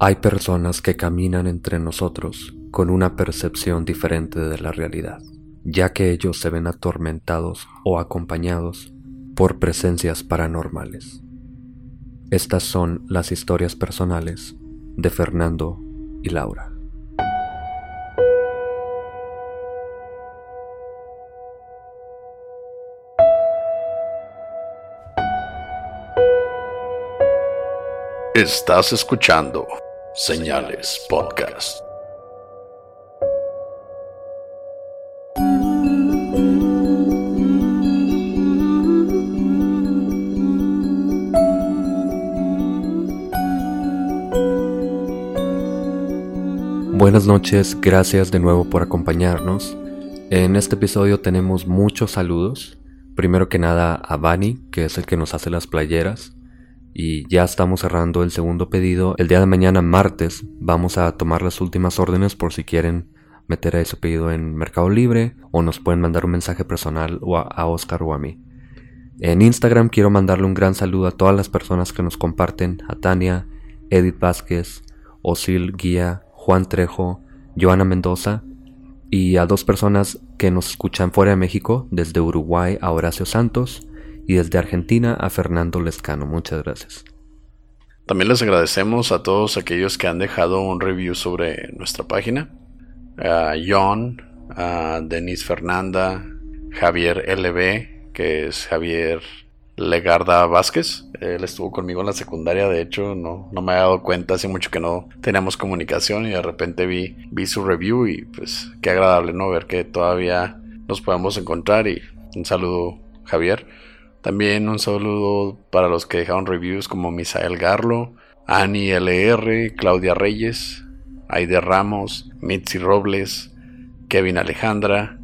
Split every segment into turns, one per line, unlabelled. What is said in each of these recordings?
Hay personas que caminan entre nosotros con una percepción diferente de la realidad, ya que ellos se ven atormentados o acompañados por presencias paranormales. Estas son las historias personales de Fernando y Laura.
Estás escuchando Señales Podcast.
Buenas noches, gracias de nuevo por acompañarnos. En este episodio tenemos muchos saludos. Primero que nada a Bani, que es el que nos hace las playeras. Y ya estamos cerrando el segundo pedido. El día de mañana, martes, vamos a tomar las últimas órdenes por si quieren meter a ese pedido en Mercado Libre o nos pueden mandar un mensaje personal a, Oscar o a mí. En Instagram quiero mandarle un gran saludo a todas las personas que nos comparten, a Tania, Edith Vázquez, Osil Guía, Juan Trejo, Joana Mendoza y a dos personas que nos escuchan fuera de México, desde Uruguay a Horacio Santos y desde Argentina a Fernando Lescano. Muchas gracias.
También les agradecemos a todos aquellos que han dejado un review sobre nuestra página. A John, a Denise Fernanda, Javier LB, que es Javier Legarda Vázquez. Él estuvo conmigo en la secundaria, de hecho, no, no me había dado cuenta, hace mucho que no teníamos comunicación y de repente vi, vi su review y pues qué agradable, ¿no? Ver que todavía nos podemos encontrar y un saludo, Javier. También un saludo para los que dejaron reviews como Misael Garlo, Ani LR, Claudia Reyes, Aide Ramos, Mitzi Robles, Kevin Alejandra,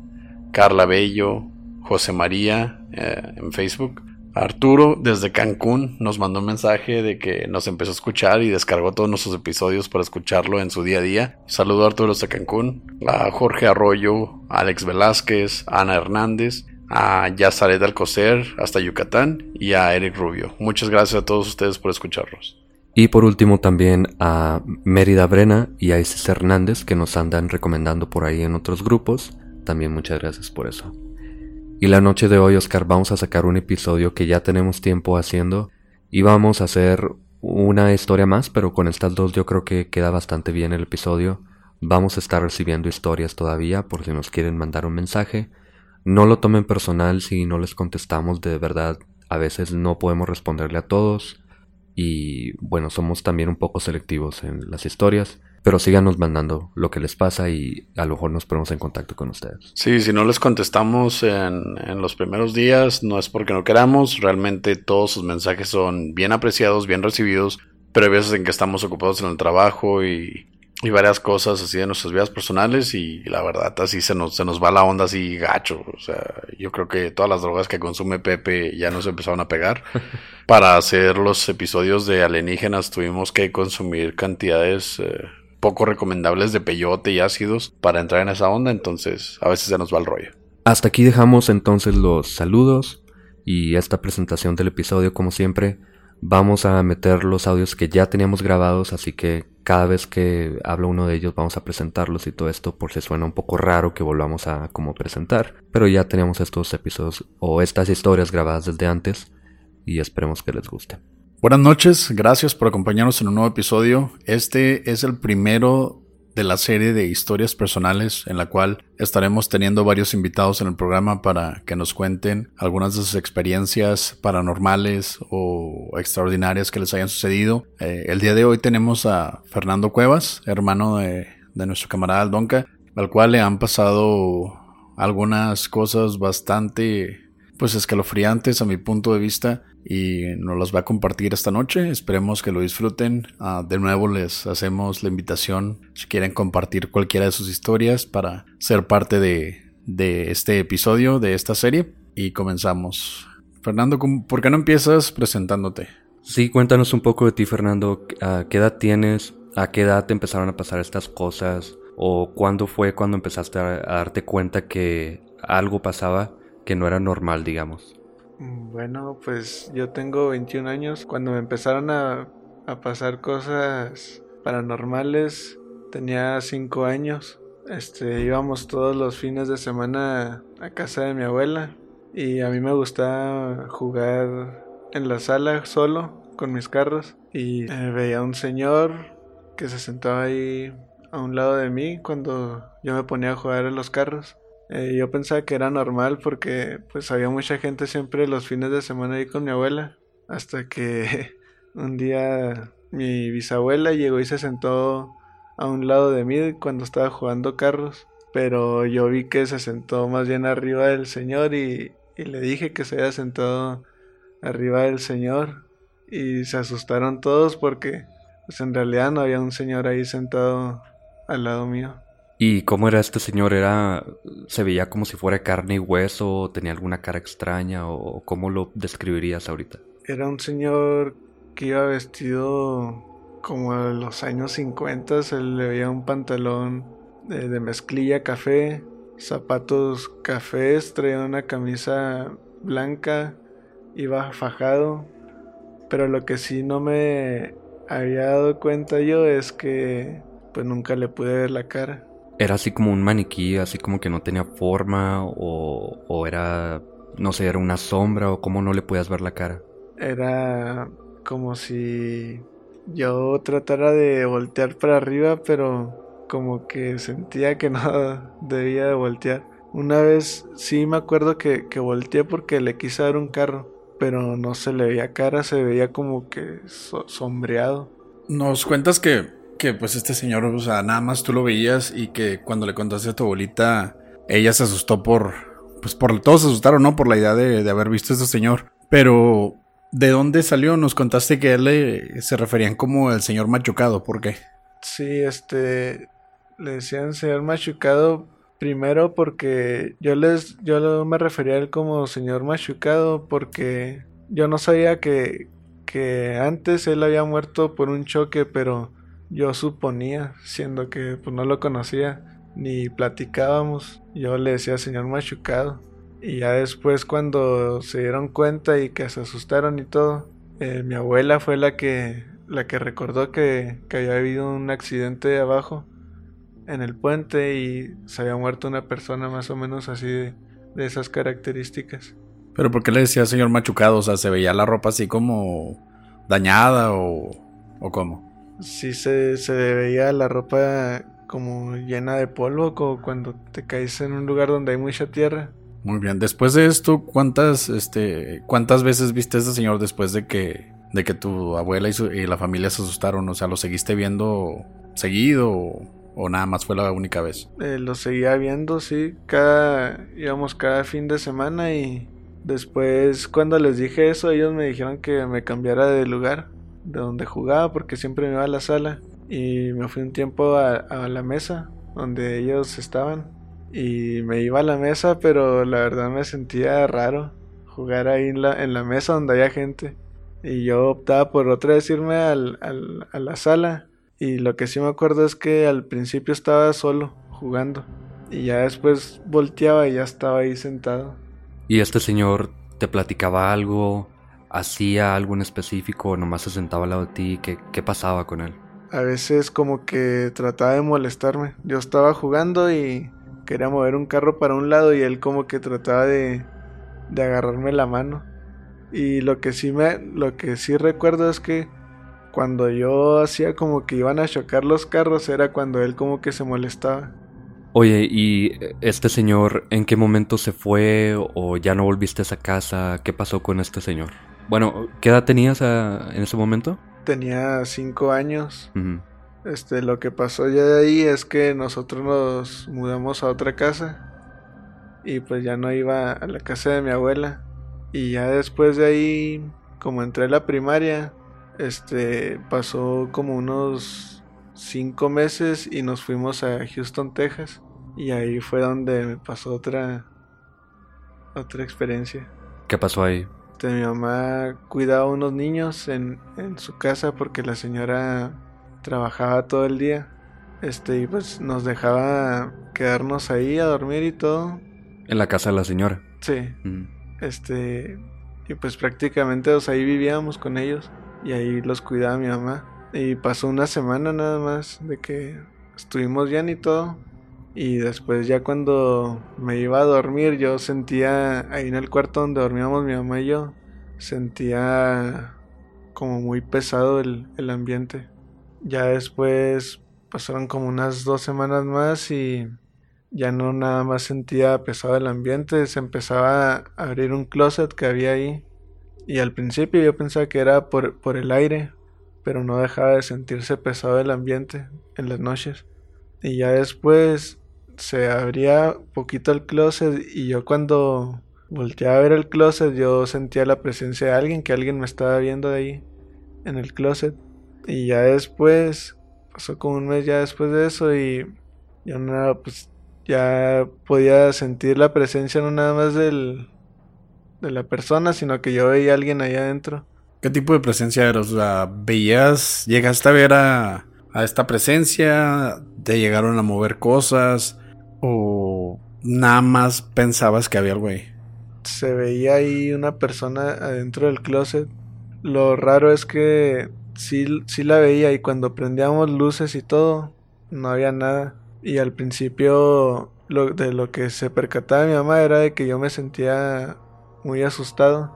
Carla Bello, José María eh, en Facebook. Arturo desde Cancún nos mandó un mensaje de que nos empezó a escuchar y descargó todos nuestros episodios para escucharlo en su día a día. Saludo a Arturo desde Cancún, a Jorge Arroyo, Alex Velázquez, Ana Hernández, a Yazaret Alcocer hasta Yucatán y a Eric Rubio. Muchas gracias a todos ustedes por escucharnos.
Y por último también a Mérida Brena y a Isis Hernández que nos andan recomendando por ahí en otros grupos. También muchas gracias por eso. Y la noche de hoy, Oscar, vamos a sacar un episodio que ya tenemos tiempo haciendo y vamos a hacer una historia más, pero con estas dos yo creo que queda bastante bien el episodio. Vamos a estar recibiendo historias todavía por si nos quieren mandar un mensaje. No lo tomen personal si no les contestamos, de verdad a veces no podemos responderle a todos y bueno, somos también un poco selectivos en las historias. Pero síganos mandando lo que les pasa y a lo mejor nos ponemos en contacto con ustedes.
Sí, si no les contestamos en, en, los primeros días, no es porque no queramos, realmente todos sus mensajes son bien apreciados, bien recibidos, pero hay veces en que estamos ocupados en el trabajo y, y varias cosas así de nuestras vidas personales y la verdad así se nos, se nos va la onda así gacho. O sea, yo creo que todas las drogas que consume Pepe ya nos empezaron a pegar. Para hacer los episodios de alienígenas tuvimos que consumir cantidades... Eh, poco recomendables de peyote y ácidos para entrar en esa onda, entonces a veces se nos va el rollo.
Hasta aquí dejamos entonces los saludos y esta presentación del episodio como siempre. Vamos a meter los audios que ya teníamos grabados, así que cada vez que hablo uno de ellos vamos a presentarlos y todo esto por si suena un poco raro que volvamos a presentar. Pero ya teníamos estos episodios o estas historias grabadas desde antes y esperemos que les guste.
Buenas noches, gracias por acompañarnos en un nuevo episodio. Este es el primero de la serie de historias personales en la cual estaremos teniendo varios invitados en el programa para que nos cuenten algunas de sus experiencias paranormales o extraordinarias que les hayan sucedido. Eh, el día de hoy tenemos a Fernando Cuevas, hermano de, nuestro camarada Donca, al cual le han pasado algunas cosas bastante pues escalofriantes a mi punto de vista y nos los va a compartir esta noche. Esperemos que lo disfruten. Ah, de nuevo les hacemos la invitación si quieren compartir cualquiera de sus historias para ser parte de, de este episodio, de esta serie. Y comenzamos. Fernando, ¿por qué no empiezas presentándote?
Sí, cuéntanos un poco de ti, Fernando. ¿A qué edad tienes? ¿A qué edad te empezaron a pasar estas cosas? ¿O cuándo fue cuando empezaste a, darte cuenta que algo pasaba que no era normal, digamos?
Mm, bueno, pues yo tengo 21 años. Cuando me empezaron a, a pasar cosas paranormales, tenía 5 años. Este, íbamos todos los fines de semana a casa de mi abuela y a mí me gustaba jugar en la sala solo con mis carros y eh, veía un señor que se sentaba ahí a un lado de mí cuando yo me ponía a jugar en los carros. Eh, yo pensaba que era normal porque pues había mucha gente siempre los fines de semana ahí con mi abuela. Hasta que un día mi bisabuela llegó y se sentó a un lado de mí cuando estaba jugando carros. Pero yo vi que se sentó más bien arriba del señor y, le dije que se había sentado arriba del señor. Y se asustaron todos porque pues en realidad no había un señor ahí sentado al lado mío.
¿Y cómo era este señor? ¿Era se veía como si fuera carne y hueso? ¿Tenía alguna cara extraña? ¿O cómo lo describirías ahorita?
Era un señor que iba vestido como a los años 50. Se le veía un pantalón de, de mezclilla café, zapatos cafés, traía una camisa blanca, iba fajado. Pero lo que sí no me había dado cuenta yo es que pues nunca le pude ver la cara.
Era así como un maniquí, así como que no tenía forma o, o era, no sé, era una sombra o cómo no le podías ver la cara.
Era como si yo tratara de voltear para arriba, pero como que sentía que no debía de voltear. Una vez sí me acuerdo que, que volteé porque le quise dar un carro pero no se le veía cara, se veía como que sombreado.
Nos cuentas que, que pues este señor, o sea, nada más tú lo veías y que cuando le contaste a tu abuelita, ella se asustó por, pues por, todos se asustaron, ¿no? Por la idea de, haber visto a este señor. Pero, ¿de dónde salió? Nos contaste que él le, se referían como el señor machucado, ¿por qué?
Sí, este, le decían señor machucado Primero porque yo les yo me refería a él como señor machucado porque yo no sabía que, que antes él había muerto por un choque, pero yo suponía, siendo que pues no lo conocía ni platicábamos, yo le decía señor machucado. Y ya después cuando se dieron cuenta y que se asustaron y todo, eh, mi abuela fue la que la que recordó que, que había habido un accidente de abajo en el puente y se había muerto una persona más o menos así de, esas características.
¿Pero por qué le decía señor machucado? O sea, ¿se veía la ropa así como dañada o, o cómo?
Sí, se, se veía la ropa como llena de polvo, como cuando te caes en un lugar donde hay mucha tierra.
Muy bien, después de esto, ¿cuántas, este, cuántas veces viste a este señor después de que, de que tu abuela y, y la familia se asustaron? O sea, ¿lo seguiste viendo seguido? O... ¿O nada más fue la única vez?
Eh, lo seguía viendo, sí. Cada, íbamos cada fin de semana y después cuando les dije eso, ellos me dijeron que me cambiara de lugar, de donde jugaba, porque siempre me iba a la sala. Y me fui un tiempo a, la mesa, donde ellos estaban. Y me iba a la mesa, pero la verdad me sentía raro jugar ahí en la, en la mesa donde había gente. Y yo optaba por otra vez irme al, a la sala y lo que sí me acuerdo es que al principio estaba solo jugando. Y ya después volteaba y ya estaba ahí sentado.
¿Y este señor te platicaba algo? ¿Hacía algo en específico? ¿O nomás se sentaba al lado de ti? ¿Qué, ¿Qué pasaba con él?
A veces como que trataba de molestarme. Yo estaba jugando y quería mover un carro para un lado y él como que trataba de, de agarrarme la mano. Y lo que sí me lo que sí recuerdo es que cuando yo hacía como que iban a chocar los carros era cuando él como que se molestaba.
Oye, ¿y este señor en qué momento se fue o ya no volviste a esa casa? ¿Qué pasó con este señor? Bueno, ¿qué edad tenías en ese momento?
Tenía cinco años. Este, lo que pasó ya de ahí es que nosotros nos mudamos a otra casa y pues ya no iba a la casa de mi abuela. Y ya después de ahí, como entré a la primaria, este pasó como unos cinco meses y nos fuimos a Houston, Texas. Y ahí fue donde me pasó otra otra experiencia.
¿Qué pasó ahí?
Este, mi mamá cuidaba a unos niños en, en su casa porque la señora trabajaba todo el día. Este, y pues nos dejaba quedarnos ahí a dormir y todo.
En la casa de la señora.
Sí. Este, y pues prácticamente ahí vivíamos con ellos y ahí los cuidaba mi mamá. Y pasó una semana nada más de que estuvimos bien y todo. Y después ya cuando me iba a dormir yo sentía ahí en el cuarto donde dormíamos mi mamá y yo, sentía como muy pesado el, el ambiente. Ya después pasaron como unas dos semanas más y ya no nada más sentía pesado el ambiente, se empezaba a abrir un closet que había ahí. Y al principio yo pensaba que era por, por el aire, pero no dejaba de sentirse pesado el ambiente en las noches. Y ya después se abría poquito el closet y yo cuando volteaba a ver el closet yo sentía la presencia de alguien, que alguien me estaba viendo de ahí en el closet. Y ya después, pasó como un mes ya después de eso y yo nada, pues ya podía sentir la presencia no nada más del, de la persona, sino que yo veía a alguien ahí adentro.
¿Qué tipo de presencia era? O sea, ¿veías, llegaste a ver a, a esta presencia? ¿Te llegaron a mover cosas? ¿O nada más pensabas que había algo ahí?
Se veía ahí una persona adentro del closet. Lo raro es que sí, sí la veía y cuando prendíamos luces y todo, no había nada. Y al principio lo, de lo que se percataba mi mamá era de que yo me sentía muy asustado.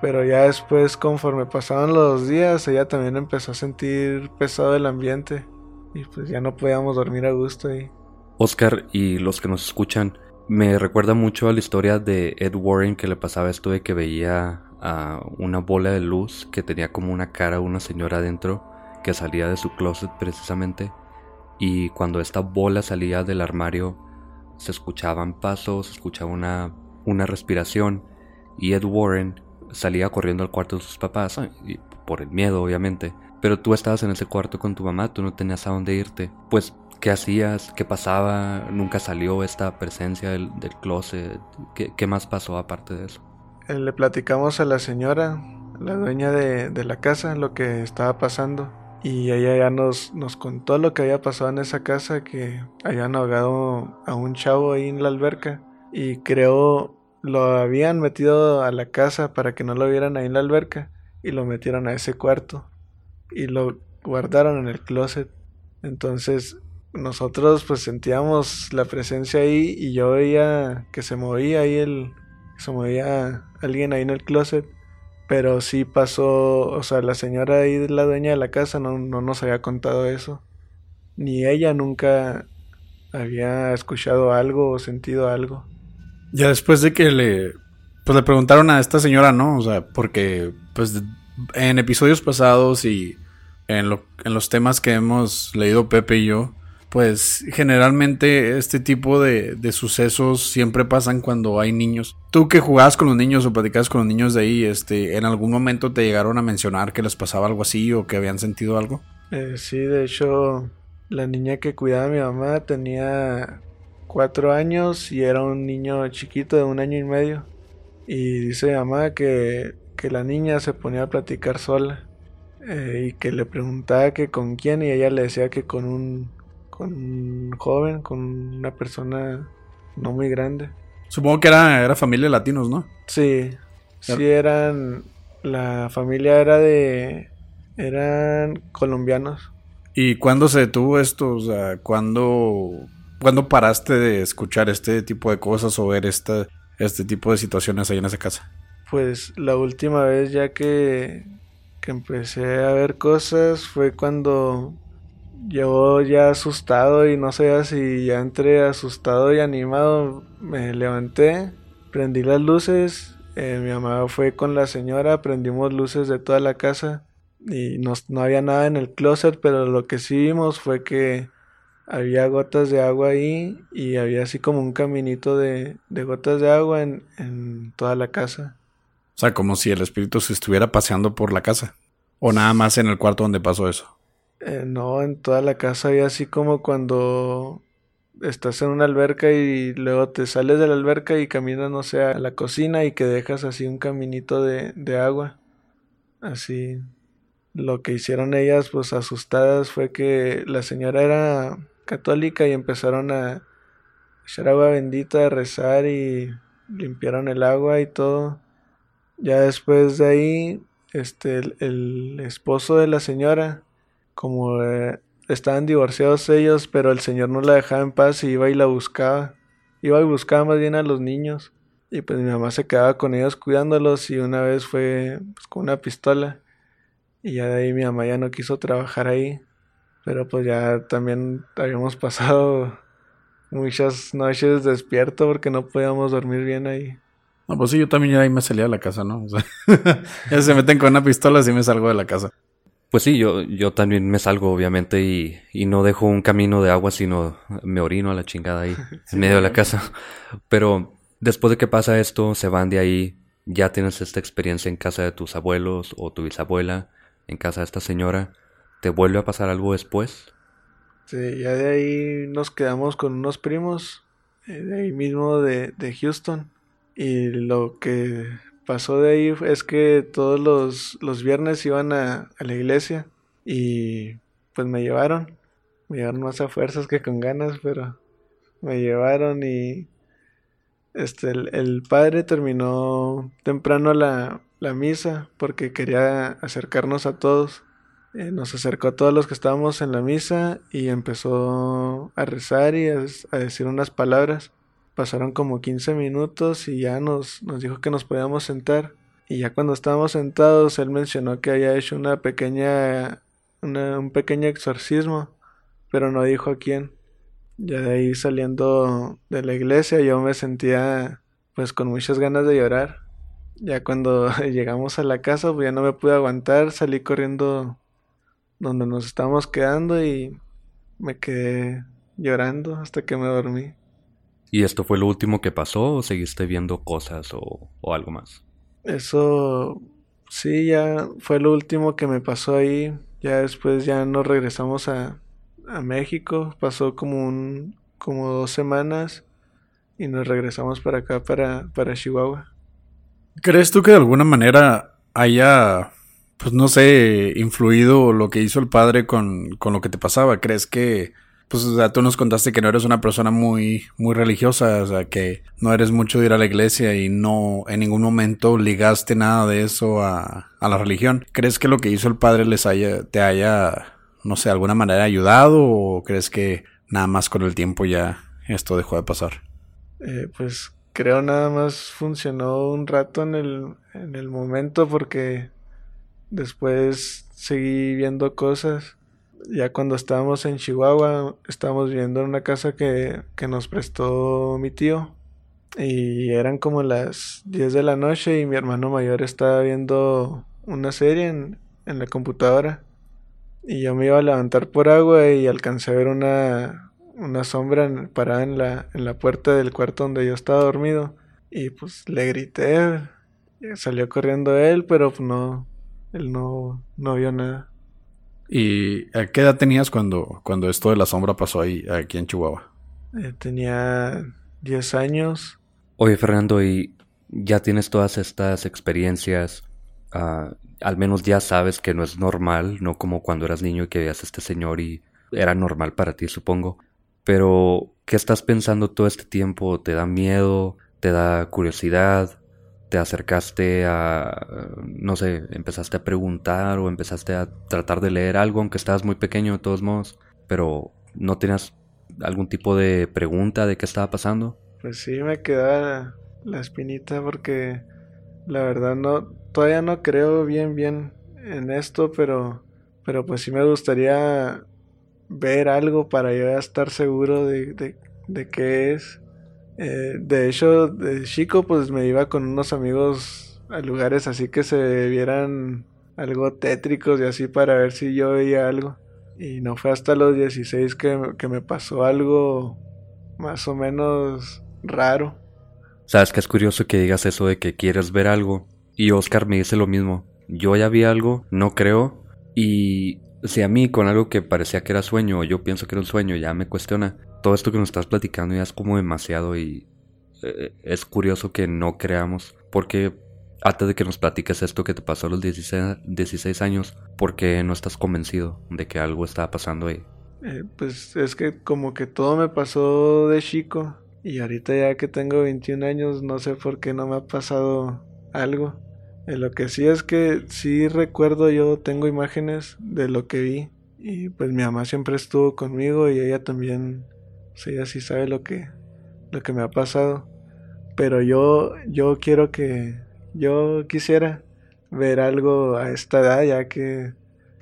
Pero ya después, conforme pasaban los días, ella también empezó a sentir pesado el ambiente. Y pues ya no podíamos dormir a gusto ahí.
Oscar y los que nos escuchan, me recuerda mucho a la historia de Ed Warren que le pasaba esto de que veía a una bola de luz que tenía como una cara una señora adentro que salía de su closet precisamente y cuando esta bola salía del armario se escuchaban pasos, se escuchaba una, una respiración y Ed Warren salía corriendo al cuarto de sus papás, y por el miedo obviamente, pero tú estabas en ese cuarto con tu mamá, tú no tenías a dónde irte, pues ¿qué hacías? ¿Qué pasaba? ¿Nunca salió esta presencia del, del closet? ¿Qué, ¿Qué, más pasó aparte de eso?
Eh, le platicamos a la señora, la dueña de, de la casa, lo que estaba pasando y ella ya nos, nos contó lo que había pasado en esa casa, que habían ahogado a un chavo ahí en la alberca. Y creo lo habían metido a la casa para que no lo vieran ahí en la alberca. Y lo metieron a ese cuarto. Y lo guardaron en el closet. Entonces nosotros pues sentíamos la presencia ahí y yo veía que se movía ahí el... Se movía alguien ahí en el closet pero sí pasó, o sea, la señora ahí, la dueña de la casa, no, no nos había contado eso. Ni ella nunca había escuchado algo o sentido algo.
Ya después de que le, pues le preguntaron a esta señora, ¿no? O sea, porque pues en episodios pasados y en, lo, en los temas que hemos leído Pepe y yo, pues generalmente este tipo de, de, sucesos siempre pasan cuando hay niños. Tú que jugabas con los niños o platicabas con los niños de ahí, este, ¿en algún momento te llegaron a mencionar que les pasaba algo así o que habían sentido algo?
Eh, sí, de hecho, la niña que cuidaba a mi mamá tenía cuatro años y era un niño chiquito de un año y medio. Y dice mi mamá que, que la niña se ponía a platicar sola eh, y que le preguntaba que con quién y ella le decía que con un con un joven, con una persona no muy grande.
Supongo que era, era familia de latinos, ¿no?
Sí, sí eran, la familia era de, eran colombianos.
¿Y cuándo se detuvo esto? O sea, ¿cuándo, ¿cuándo paraste de escuchar este tipo de cosas o ver esta, este tipo de situaciones ahí en esa casa?
Pues la última vez ya que, que empecé a ver cosas fue cuando yo ya asustado y no sé si ya entré asustado y animado, me levanté, prendí las luces, eh, mi mamá fue con la señora, prendimos luces de toda la casa y no, no había nada en el closet, pero lo que sí vimos fue que había gotas de agua ahí y había así como un caminito de, de gotas de agua en, en toda la casa.
O sea, como si el espíritu se estuviera paseando por la casa. O nada más en el cuarto donde pasó eso.
Eh, no, en toda la casa había así como cuando estás en una alberca y luego te sales de la alberca y caminas, no sé, a la cocina y que dejas así un caminito de, de agua. Así. Lo que hicieron ellas, pues asustadas, fue que la señora era católica y empezaron a echar agua bendita, a rezar y limpiaron el agua y todo. Ya después de ahí, este, el, el esposo de la señora, como estaban divorciados ellos, pero el señor no la dejaba en paz y iba y la buscaba. Iba y buscaba más bien a los niños. Y pues mi mamá se quedaba con ellos cuidándolos y una vez fue pues, con una pistola. Y ya de ahí mi mamá ya no quiso trabajar ahí. Pero pues ya también habíamos pasado muchas noches despierto porque no podíamos dormir bien ahí.
No, pues sí, yo también ya ahí me salía de la casa, ¿no? O sea, ya se meten con una pistola, así me salgo de la casa.
Pues sí, yo, yo también me salgo, obviamente, y, y no dejo un camino de agua, sino me orino a la chingada ahí, en medio de la casa. Pero después de que pasa esto, se van de ahí, ya tienes esta experiencia en casa de tus abuelos o tu bisabuela, en casa de esta señora. ¿Te vuelve a pasar algo después?
Sí, ya de ahí nos quedamos con unos primos, eh, de ahí mismo de, de Houston. Y lo que pasó de ahí es que todos los, los viernes iban a, a la iglesia y pues me llevaron. Me llevaron más a fuerzas que con ganas, pero me llevaron y este el, el padre terminó temprano la, la misa porque quería acercarnos a todos. Eh, nos acercó a todos los que estábamos en la misa y empezó a rezar y a, a decir unas palabras. Pasaron como 15 minutos y ya nos, nos dijo que nos podíamos sentar. Y ya cuando estábamos sentados, él mencionó que había hecho una pequeña, un pequeño exorcismo, pero no dijo a quién. Ya de ahí saliendo de la iglesia, yo me sentía pues con muchas ganas de llorar. Ya cuando llegamos a la casa, pues ya no me pude aguantar, salí corriendo donde nos estábamos quedando y me quedé llorando hasta que me dormí.
¿Y esto fue lo último que pasó o seguiste viendo cosas o, o algo más?
Eso sí, ya fue lo último que me pasó ahí. Ya después ya nos regresamos a, a México. Pasó como un como dos semanas y nos regresamos para acá, para, para Chihuahua.
¿Crees tú que de alguna manera haya, pues no sé, influido lo que hizo el padre con, con lo que te pasaba? ¿Crees que, pues o sea, tú nos contaste que no eres una persona muy, muy religiosa, o sea, que no eres mucho de ir a la iglesia y no en ningún momento ligaste nada de eso a, a la religión? ¿Crees que lo que hizo el padre les haya, te haya, no sé, alguna manera ayudado o crees que nada más con el tiempo ya esto dejó de pasar?
Eh, pues creo nada más funcionó un rato en el, en el momento porque después seguí viendo cosas. Ya cuando estábamos en Chihuahua, estábamos viviendo en una casa que, que nos prestó mi tío. Y eran como las 10 de la noche y mi hermano mayor estaba viendo una serie en, en la computadora. Y yo me iba a levantar por agua y alcancé a ver una, una sombra en- parada en la, en la puerta del cuarto donde yo estaba dormido. Y pues le grité. Salió corriendo él, pero pues no, él no, no vio nada.
¿Y a qué edad tenías cuando, cuando esto de la sombra pasó ahí, aquí en Chihuahua?
Eh, tenía 10 años.
Oye, Fernando, y ya tienes todas estas experiencias, ah, al menos ya sabes que no es normal, no como cuando eras niño y que veías a este señor y era normal para ti, supongo. Pero, ¿qué estás pensando todo este tiempo? ¿Te da miedo? ¿Te da curiosidad? ¿Te acercaste a, no sé, empezaste a preguntar o empezaste a tratar de leer algo, aunque estabas muy pequeño de todos modos, pero no tenías algún tipo de pregunta de qué estaba pasando?
Pues sí, me queda la espinita porque la verdad no, todavía no creo bien bien en esto, pero, pero pues sí me gustaría ver algo para yo estar seguro de, de, de qué es. Eh, de hecho, de chico pues me iba con unos amigos a lugares así que se vieran algo tétricos y así para ver si yo veía algo. Y no fue hasta los 16 que, que me pasó algo más o menos raro.
Sabes que es curioso que digas eso de que quieres ver algo. Y Oscar me dice lo mismo. Yo ya vi algo, no creo. Y si a mí con algo que parecía que era sueño, yo pienso que era un sueño, ya me cuestiona. Todo esto que nos estás platicando ya es como demasiado y eh, es curioso que no creamos. Porque antes de que nos platiques esto que te pasó a los 16, 16 años, porque no estás convencido de que algo está pasando ahí?
Eh, pues es que como que todo me pasó de chico. Y ahorita ya que tengo 21 años, no sé por qué no me ha pasado algo. Eh, lo que sí es que sí recuerdo, yo tengo imágenes de lo que vi. Y pues mi mamá siempre estuvo conmigo y ella también, ella sí sabe lo que, lo que me ha pasado. Pero yo, yo quiero que, yo quisiera ver algo a esta edad ya que,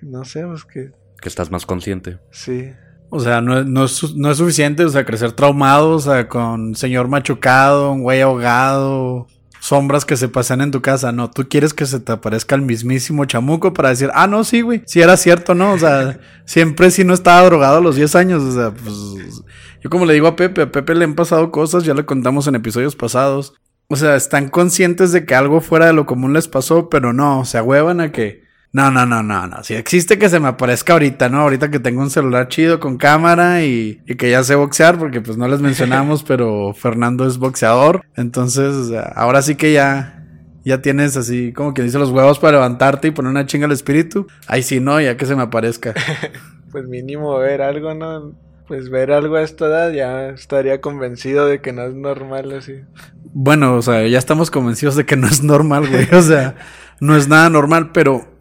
no sé, pues que...
Que estás más consciente.
Sí.
O sea, no, no, es, no es suficiente, o sea, crecer traumado, o sea, con señor machucado, un güey ahogado, sombras que se pasan en tu casa. No, tú quieres que se te aparezca el mismísimo chamuco para decir, ah, no, sí, güey, sí era cierto, ¿no? O sea, siempre si no estaba drogado a los 10 años, o sea, pues... Yo como le digo a Pepe, a Pepe le han pasado cosas, ya le contamos en episodios pasados. O sea, están conscientes de que algo fuera de lo común les pasó, pero no, se huevan a que no, no, no, no, no. Si existe que se me aparezca ahorita, ¿no? Ahorita que tengo un celular chido con cámara y, que ya sé boxear, porque pues no les mencionamos, pero Fernando es boxeador. Entonces, ahora sí que ya, ya tienes así como que dice los huevos para levantarte y poner una chinga al espíritu. Ahí sí, no, ya que se me aparezca.
pues mínimo ver algo, ¿no? Pues ver algo a esta edad ya estaría convencido de que no es normal así.
Bueno, o sea, ya estamos convencidos de que no es normal, güey. O sea, no es nada normal, pero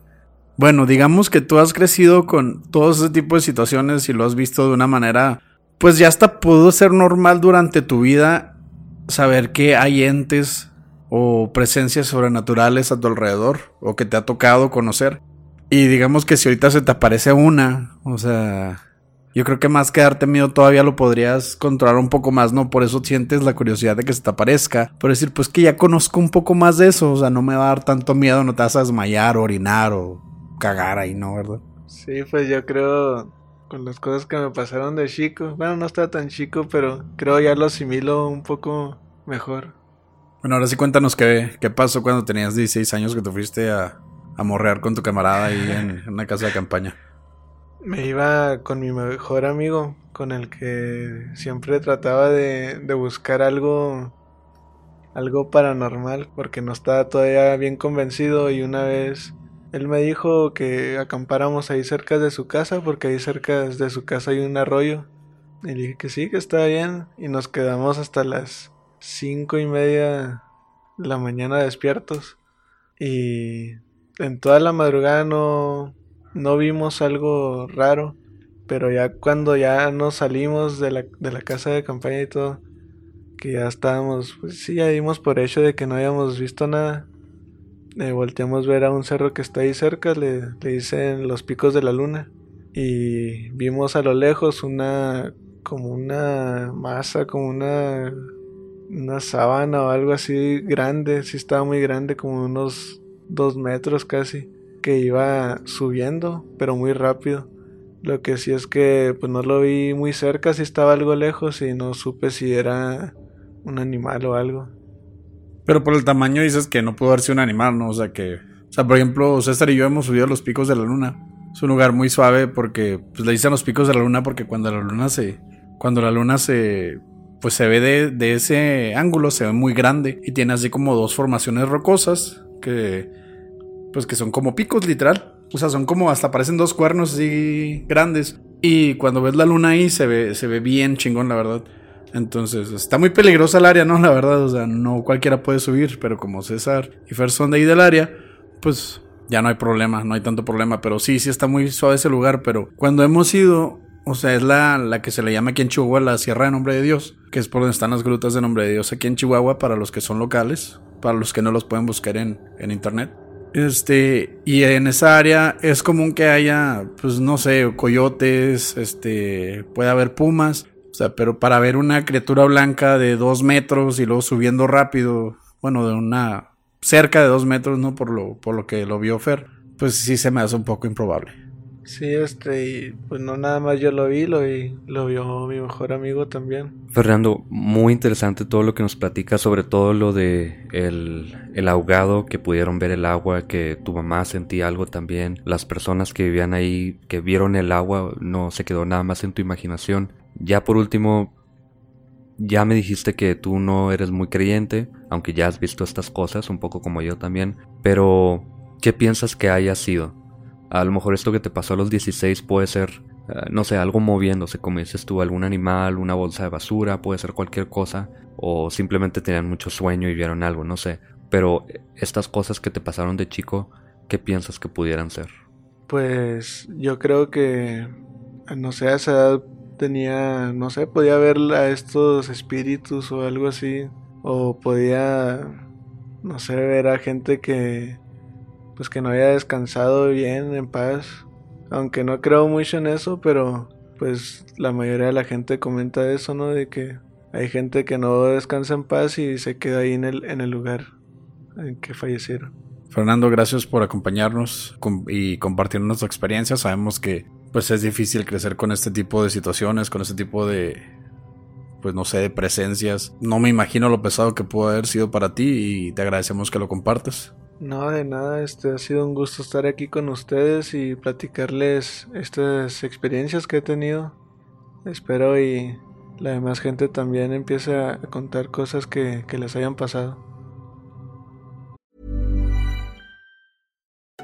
bueno, digamos que tú has crecido con todo ese tipo de situaciones y lo has visto de una manera, pues ya hasta pudo ser normal durante tu vida saber que hay entes o presencias sobrenaturales a tu alrededor o que te ha tocado conocer. Y digamos que si ahorita se te aparece una, o sea, yo creo que más que darte miedo todavía lo podrías controlar un poco más, ¿no? Por eso sientes la curiosidad de que se te aparezca. Por decir, pues que ya conozco un poco más de eso, o sea, no me va a dar tanto miedo, no te vas a desmayar, orinar o cagar ahí, ¿no? ¿Verdad?
Sí, pues yo creo con las cosas que me pasaron de chico. Bueno, no estaba tan chico, pero creo ya lo asimilo un poco mejor.
Bueno, ahora sí cuéntanos qué, qué pasó cuando tenías 16 años que te fuiste a, a morrear con tu camarada ahí en, una casa de campaña.
Me iba con mi mejor amigo, con el que siempre trataba de, de buscar algo algo paranormal porque no estaba todavía bien convencido y una vez él me dijo que acampáramos ahí cerca de su casa porque ahí cerca de su casa hay un arroyo. Y dije que sí, que está bien. Y nos quedamos hasta las cinco y media de la mañana despiertos. Y en toda la madrugada no, no vimos algo raro. Pero ya cuando ya nos salimos de la, de la casa de campaña y todo, que ya estábamos, pues sí, ya dimos por hecho de que no habíamos visto nada eh, volteamos a ver a un cerro que está ahí cerca, le, le dicen los picos de la luna. Y vimos a lo lejos una, como una masa, como una, una sábana o algo así grande, sí estaba muy grande, como unos dos metros casi, que iba subiendo, pero muy rápido. Lo que sí es que pues no lo vi muy cerca, si estaba algo lejos y no supe si era un animal o algo.
Pero por el tamaño dices que no pudo haber sido un animal, ¿no? O sea que. O sea, por ejemplo, César y yo hemos subido a los picos de la luna. Es un lugar muy suave porque. Pues le dicen los picos de la luna porque cuando la luna se. Cuando la luna se. Pues se ve de, ese ángulo, se ve muy grande. Y tiene así como dos formaciones rocosas. Que. Pues que son como picos, literal. O sea, son como hasta parecen dos cuernos así grandes. Y cuando ves la luna ahí se ve, se ve bien chingón, la verdad. Entonces, está muy peligrosa el área, ¿no? La verdad, o sea, no cualquiera puede subir, pero como César y Fer son de ahí del área, pues ya no hay problema, no hay tanto problema, pero sí, sí está muy suave ese lugar, pero cuando hemos ido, o sea, es la, la que se le llama aquí en Chihuahua la Sierra de Nombre de Dios, que es por donde están las grutas de Nombre de Dios aquí en Chihuahua para los que son locales, para los que no los pueden buscar en, en internet. Este, y en esa área es común que haya, pues no sé, coyotes, este, puede haber pumas, o sea, pero para ver una criatura blanca de dos metros y luego subiendo rápido, bueno, de una cerca de dos metros, ¿no? Por lo, por lo que lo vio Fer, pues sí se me hace un poco improbable.
Sí, este, y pues no nada más yo lo vi, lo, vi, lo vio mi mejor amigo también.
Fernando, muy interesante todo lo que nos platica, sobre todo lo de el, el, ahogado, que pudieron ver el agua, que tu mamá sentía algo también, las personas que vivían ahí, que vieron el agua, no se quedó nada más en tu imaginación. Ya por último, ya me dijiste que tú no eres muy creyente, aunque ya has visto estas cosas, un poco como yo también, pero ¿qué piensas que haya sido? A lo mejor esto que te pasó a los 16 puede ser, eh, no sé, algo moviéndose, como dices tú, algún animal, una bolsa de basura, puede ser cualquier cosa, o simplemente tenían mucho sueño y vieron algo, no sé. Pero estas cosas que te pasaron de chico, ¿qué piensas que pudieran ser?
Pues yo creo que, no sé, a esa edad tenía, no sé, podía ver a estos espíritus o algo así, o podía, no sé, ver a gente que pues que no haya descansado bien, en paz. Aunque no creo mucho en eso, pero pues la mayoría de la gente comenta eso, ¿no? De que hay gente que no descansa en paz y se queda ahí en el, en el lugar en que fallecieron.
Fernando, gracias por acompañarnos y compartirnos tu experiencia. Sabemos que pues es difícil crecer con este tipo de situaciones, con este tipo de pues no sé, de presencias. No me imagino lo pesado que pudo haber sido para ti y te agradecemos que lo compartas.
No, de nada, este ha sido un gusto estar aquí con ustedes y platicarles estas experiencias que he tenido. Espero y la demás gente también empiece a contar cosas que, que les hayan pasado.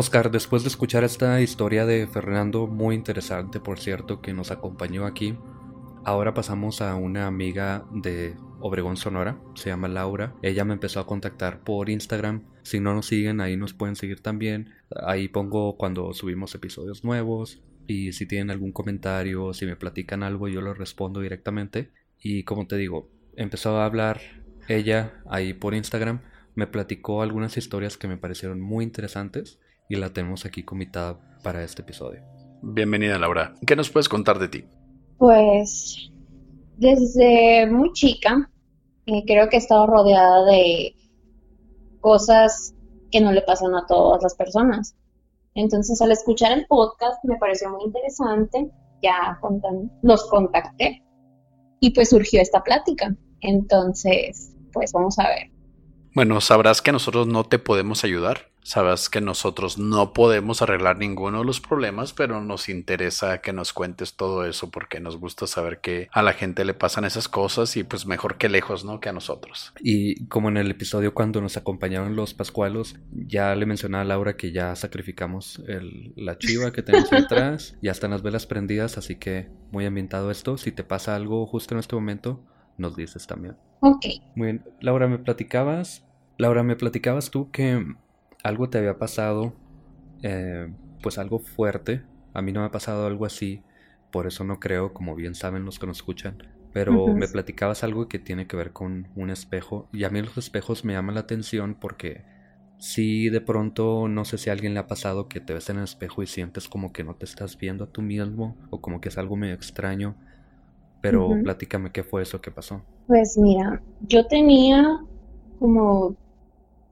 Oscar, después de escuchar esta historia de Fernando, muy interesante por cierto, que nos acompañó aquí, ahora pasamos a una amiga de Obregón Sonora, se llama Laura. Ella me empezó a contactar por Instagram. Si no nos siguen, ahí nos pueden seguir también. Ahí pongo cuando subimos episodios nuevos. Y si tienen algún comentario, si me platican algo, yo lo respondo directamente. Y como te digo, empezó a hablar ella ahí por Instagram. Me platicó algunas historias que me parecieron muy interesantes y la tenemos aquí comitada para este episodio.
Bienvenida Laura. ¿Qué nos puedes contar de ti?
Pues desde muy chica eh, creo que he estado rodeada de cosas que no le pasan a todas las personas. Entonces al escuchar el podcast me pareció muy interesante, ya los contacté y pues surgió esta plática. Entonces, pues vamos a ver.
Bueno, sabrás que nosotros no te podemos ayudar. Sabes que nosotros no podemos arreglar ninguno de los problemas, pero nos interesa que nos cuentes todo eso porque nos gusta saber que a la gente le pasan esas cosas y pues mejor que lejos, ¿no? Que a nosotros.
Y como en el episodio cuando nos acompañaron los pascualos, ya le mencionaba a Laura que ya sacrificamos la chiva que tenemos detrás, ya están las velas prendidas, así que muy ambientado esto. Si te pasa algo justo en este momento, nos dices también.
Ok.
Muy bien. Laura, me platicabas, Laura, me platicabas tú que algo te había pasado, eh, pues algo fuerte. A mí no me ha pasado algo así, por eso no creo, como bien saben los que nos escuchan. Pero me platicabas algo que tiene que ver con un espejo. Y a mí los espejos me llaman la atención porque si de pronto, no sé si a alguien le ha pasado que te ves en el espejo y sientes como que no te estás viendo a tú mismo o como que es algo medio extraño. Pero platícame qué fue eso que pasó.
Pues mira, yo tenía como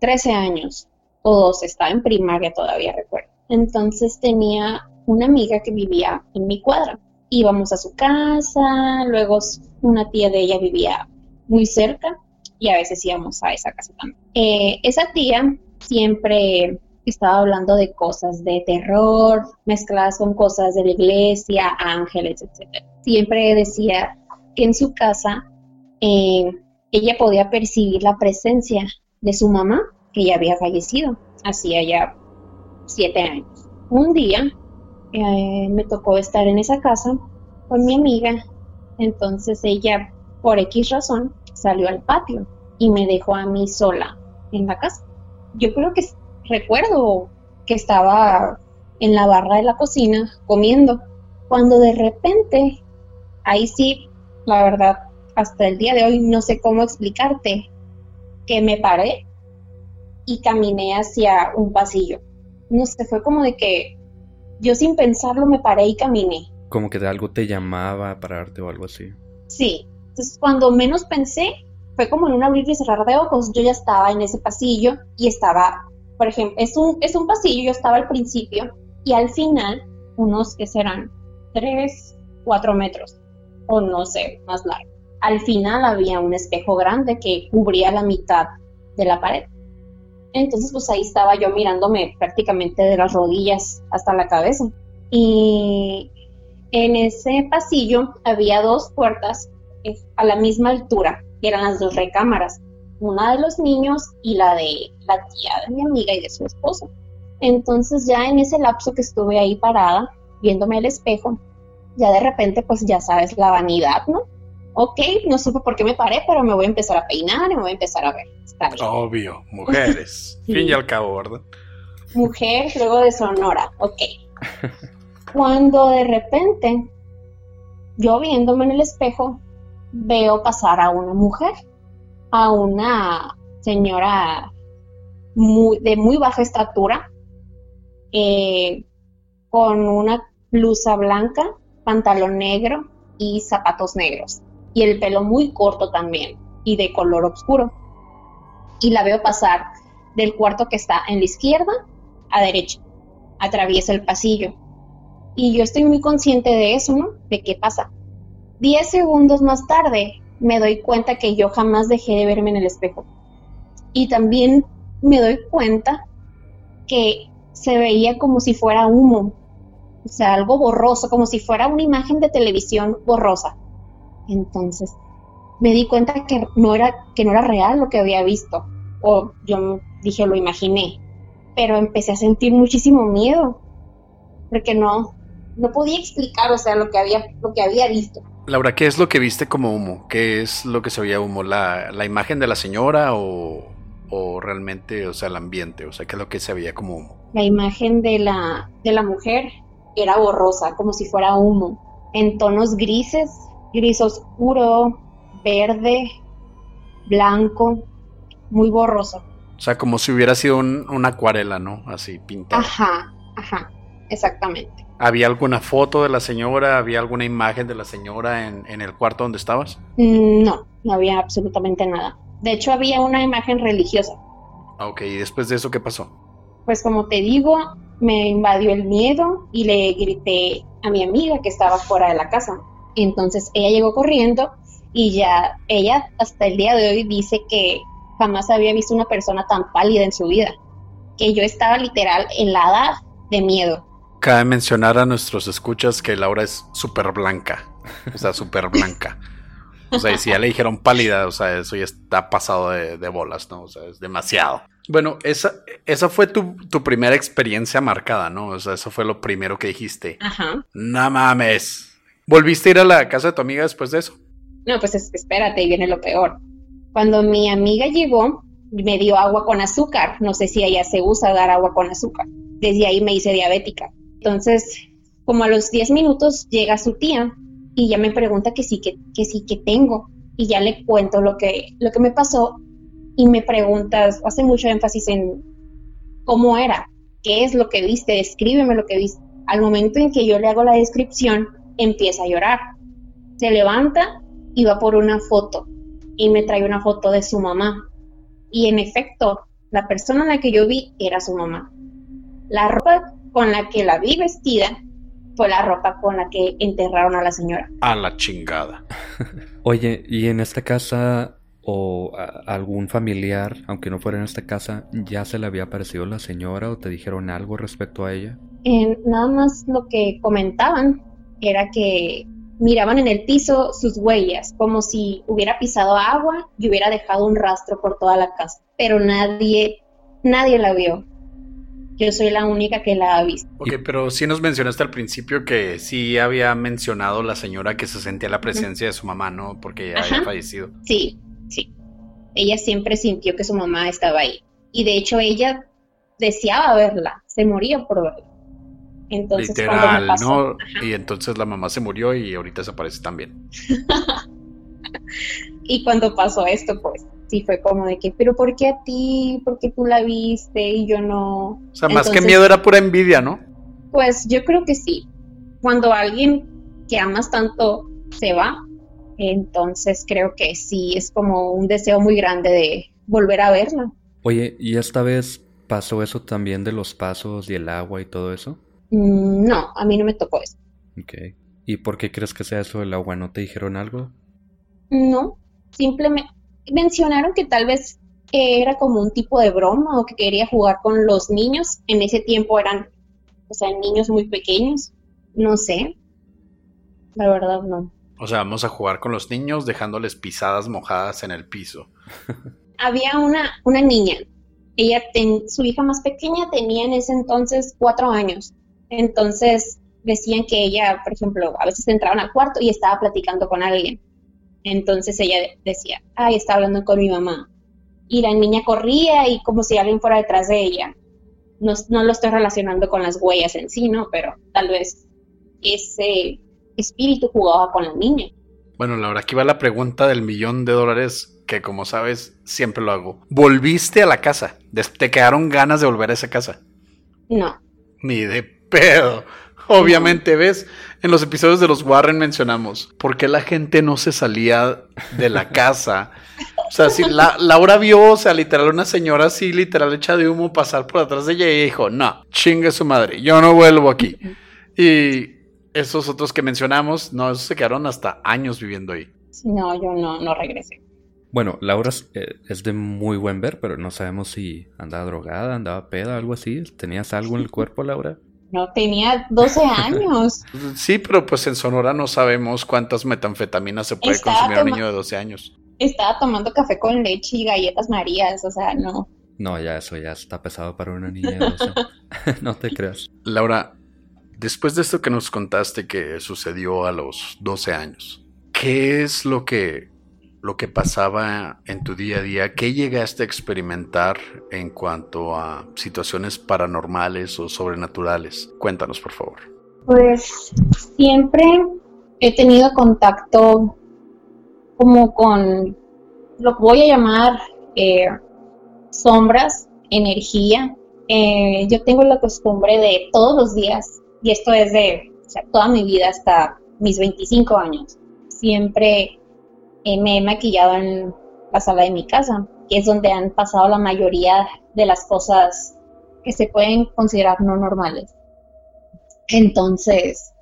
13 años o dos, estaba en primaria todavía, recuerdo. Entonces tenía una amiga que vivía en mi cuadra. Íbamos a su casa, luego una tía de ella vivía muy cerca y a veces íbamos a esa casa también. Eh, esa tía siempre estaba hablando de cosas de terror, mezcladas con cosas de la iglesia, ángeles, etc. Siempre decía que en su casa eh, ella podía percibir la presencia de su mamá que ya había fallecido, hacía ya siete años. Un día eh, me tocó estar en esa casa con mi amiga, entonces ella, por X razón, salió al patio y me dejó a mí sola en la casa. Yo creo que recuerdo que estaba en la barra de la cocina comiendo, cuando de repente, ahí sí, la verdad, hasta el día de hoy no sé cómo explicarte, que me paré y caminé hacia un pasillo. No sé, fue como de que yo sin pensarlo me paré y caminé.
Como que de algo te llamaba a pararte o algo así.
Sí, entonces cuando menos pensé, fue como en un abrir y cerrar de ojos, yo ya estaba en ese pasillo y estaba, por ejemplo, es un, es un pasillo, yo estaba al principio y al final, unos que serán tres, cuatro metros, o no sé, más largo. Al final había un espejo grande que cubría la mitad de la pared. Entonces, pues ahí estaba yo mirándome prácticamente de las rodillas hasta la cabeza. Y en ese pasillo había dos puertas eh, a la misma altura, que eran las dos recámaras, una de los niños y la de la tía de mi amiga y de su esposo. Entonces ya en ese lapso que estuve ahí parada, viéndome al espejo, ya de repente pues ya sabes la vanidad, ¿no? Ok, no supe por qué me paré, pero me voy a empezar a peinar y me voy a empezar a ver.
Obvio, mujeres. Fin y al cabo, ¿verdad?
Mujer, luego de Sonora, ok. Cuando de repente, yo viéndome en el espejo, veo pasar a una mujer, a una señora muy, de muy baja estatura, eh, con una blusa blanca, pantalón negro y zapatos negros. Y el pelo muy corto también y de color oscuro. Y la veo pasar del cuarto que está en la izquierda a derecha. Atraviesa el pasillo. Y yo estoy muy consciente de eso, ¿no? De qué pasa. Diez segundos más tarde me doy cuenta que yo jamás dejé de verme en el espejo. Y también me doy cuenta que se veía como si fuera humo, o sea, algo borroso, como si fuera una imagen de televisión borrosa. Entonces, me di cuenta que no era, que no era real lo que había visto, o yo dije, lo imaginé, pero empecé a sentir muchísimo miedo, porque no, no podía explicar, o sea, lo que había, lo que había visto.
Laura, ¿qué es lo que viste como humo? ¿Qué es lo que se veía humo? ¿La, la imagen de la señora o, o realmente, o sea, el ambiente? O sea, ¿qué es lo que se veía como humo?
La imagen de la, de la mujer era borrosa, como si fuera humo, en tonos grises, gris oscuro, verde, blanco, muy borroso.
O sea, como si hubiera sido una acuarela, ¿no? Así pintada.
Ajá, ajá, exactamente.
¿Había alguna foto de la señora? ¿Había alguna imagen de la señora en, en el cuarto donde estabas?
Mm, no, no había absolutamente nada. De hecho, había una imagen religiosa.
Ok, ¿y después de eso qué pasó?
Pues como te digo, me invadió el miedo y le grité a mi amiga que estaba fuera de la casa. Entonces ella llegó corriendo y ya ella hasta el día de hoy dice que jamás había visto una persona tan pálida en su vida, que yo estaba literal helada de miedo.
Cabe mencionar a nuestros escuchas que Laura es súper blanca, o sea, súper blanca. O sea, si ya le dijeron pálida, o sea, eso ya está pasado de, de bolas, ¿no? O sea, es demasiado. Bueno, esa, esa fue tu, tu, primera experiencia marcada, ¿no? O sea, eso fue lo primero que dijiste.
Ajá.
No mames. ¿Volviste a ir a la casa de tu amiga después de eso?
No, pues es, espérate, y viene lo peor. Cuando mi amiga llegó, me dio agua con azúcar. No sé si allá se usa dar agua con azúcar. Desde ahí me hice diabética. Entonces, como a los 10 minutos llega su tía y ya me pregunta que sí, que, que sí, que tengo. Y ya le cuento lo que, lo que me pasó y me preguntas, hace mucho énfasis en cómo era, qué es lo que viste, descríbeme lo que viste. Al momento en que yo le hago la descripción, empieza a llorar. Se levanta y va por una foto y me trae una foto de su mamá. Y en efecto, la persona en la que yo vi era su mamá. La ropa con la que la vi vestida fue la ropa con la que enterraron a la señora.
A la chingada.
Oye, ¿y en esta casa o algún familiar, aunque no fuera en esta casa, ya se le había aparecido la señora o te dijeron algo respecto a ella?
nada más lo que comentaban era que miraban en el piso sus huellas, como si hubiera pisado agua y hubiera dejado un rastro por toda la casa, pero nadie, nadie la vio. Yo soy la única que la ha visto.
Ok, pero sí nos mencionaste al principio que sí había mencionado la señora que se sentía la presencia de su mamá, ¿no? Porque ya había fallecido.
Sí, sí. ella siempre sintió que su mamá estaba ahí. Y de hecho ella deseaba verla, se moría por verla. Entonces, cuando me
Literal,
pasó-
¿no?
Ajá.
Y entonces la mamá se murió y ahorita se aparece también.
Y cuando pasó esto, pues sí fue como de que, pero ¿por qué a ti? ¿Por qué tú la viste y yo no?
O sea, más que miedo era pura envidia, ¿no?
Pues yo creo que sí. Cuando alguien que amas tanto se va, entonces creo que sí es como un deseo muy grande de volver a verla.
Oye, ¿y esta vez pasó eso también de los pasos y el agua y todo eso?
Mm, No, a mí no me tocó eso.
Ok. ¿Y por qué crees que sea eso del agua? ¿No te dijeron algo?
No, simplemente mencionaron que tal vez era como un tipo de broma o que quería jugar con los niños. En ese tiempo eran, o sea, niños muy pequeños. No sé. La verdad, no.
O sea, vamos a jugar con los niños dejándoles pisadas mojadas en el piso.
Había una, una niña. Ella, ten- su hija más pequeña tenía en ese entonces cuatro años. Entonces decían que ella, por ejemplo, a veces entraban al cuarto y estaba platicando con alguien. Entonces ella decía, ay, está hablando con mi mamá. Y la niña corría y como si alguien fuera detrás de ella. No, no lo estoy relacionando con las huellas en sí, ¿no? Pero tal vez ese espíritu jugaba con la niña.
Bueno, Laura, aquí va la pregunta del millón de dólares que como sabes siempre lo hago. ¿Volviste a la casa? ¿Te quedaron ganas de volver a esa casa?
No,
Ni de pedo. Obviamente, ¿ves? En los episodios de los Warren mencionamos por qué la gente no se salía de la casa. O sea, si la, Laura vio, o sea, literal, una señora así, literal, hecha de humo pasar por atrás de ella y dijo, no, chingue su madre, yo no vuelvo aquí. Y esos otros que mencionamos, no, esos se quedaron hasta años viviendo ahí.
no, yo no, no regresé.
Bueno, Laura es, eh, es de muy buen ver, pero no sabemos si andaba drogada, andaba peda, algo así. ¿Tenías algo en el cuerpo, Laura?
No, tenía 12 años.
Sí, pero pues en Sonora no sabemos cuántas metanfetaminas se puede
Estaba
consumir a un niño de 12 años.
Estaba tomando café con leche y galletas marías, o sea, no.
No, ya eso ya está pesado para una niña de 12. no te creas.
Laura, después de esto que nos contaste que sucedió a los 12 años, ¿qué es lo que, lo que pasaba en tu día a día? ¿Qué llegaste a experimentar en cuanto a situaciones paranormales o sobrenaturales? Cuéntanos, por favor.
Pues siempre he tenido contacto como con lo que voy a llamar eh, sombras, energía. Eh, yo tengo la costumbre de todos los días, y esto es de toda mi vida hasta mis 25 años, siempre eh, me he maquillado en la sala de mi casa, que es donde han pasado la mayoría de las cosas que se pueden considerar no normales. Entonces,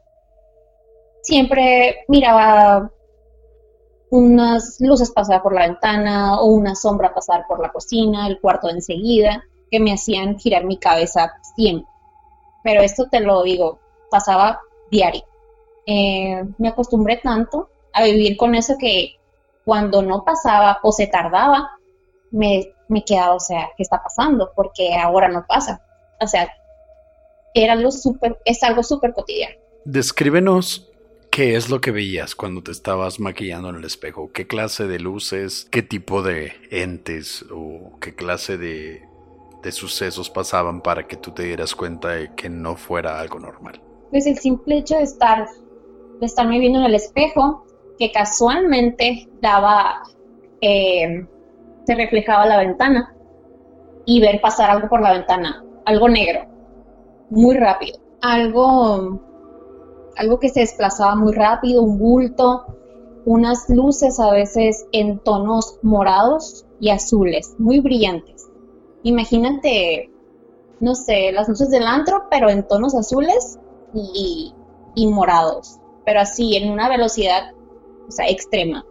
siempre miraba unas luces pasar por la ventana o una sombra pasar por la cocina, el cuarto enseguida, que me hacían girar mi cabeza siempre. Pero esto te lo digo, pasaba diario. Eh, me acostumbré tanto a vivir con eso que cuando no pasaba o se tardaba, me, me quedaba, o sea, ¿qué está pasando? Porque ahora no pasa. O sea, era algo súper, es algo súper cotidiano.
Descríbenos qué es lo que veías cuando te estabas maquillando en el espejo. ¿Qué clase de luces, qué tipo de entes o qué clase de, de sucesos pasaban para que tú te dieras cuenta de que no fuera algo normal?
Pues el simple hecho de estar, de estarme viendo en el espejo, que casualmente daba, eh, se reflejaba la ventana y ver pasar algo por la ventana, algo negro, muy rápido, algo, algo que se desplazaba muy rápido, un bulto, unas luces a veces en tonos morados y azules, muy brillantes. Imagínate, no sé, las luces del antro, pero en tonos azules y, y morados, pero así en una velocidad, o sea, extrema.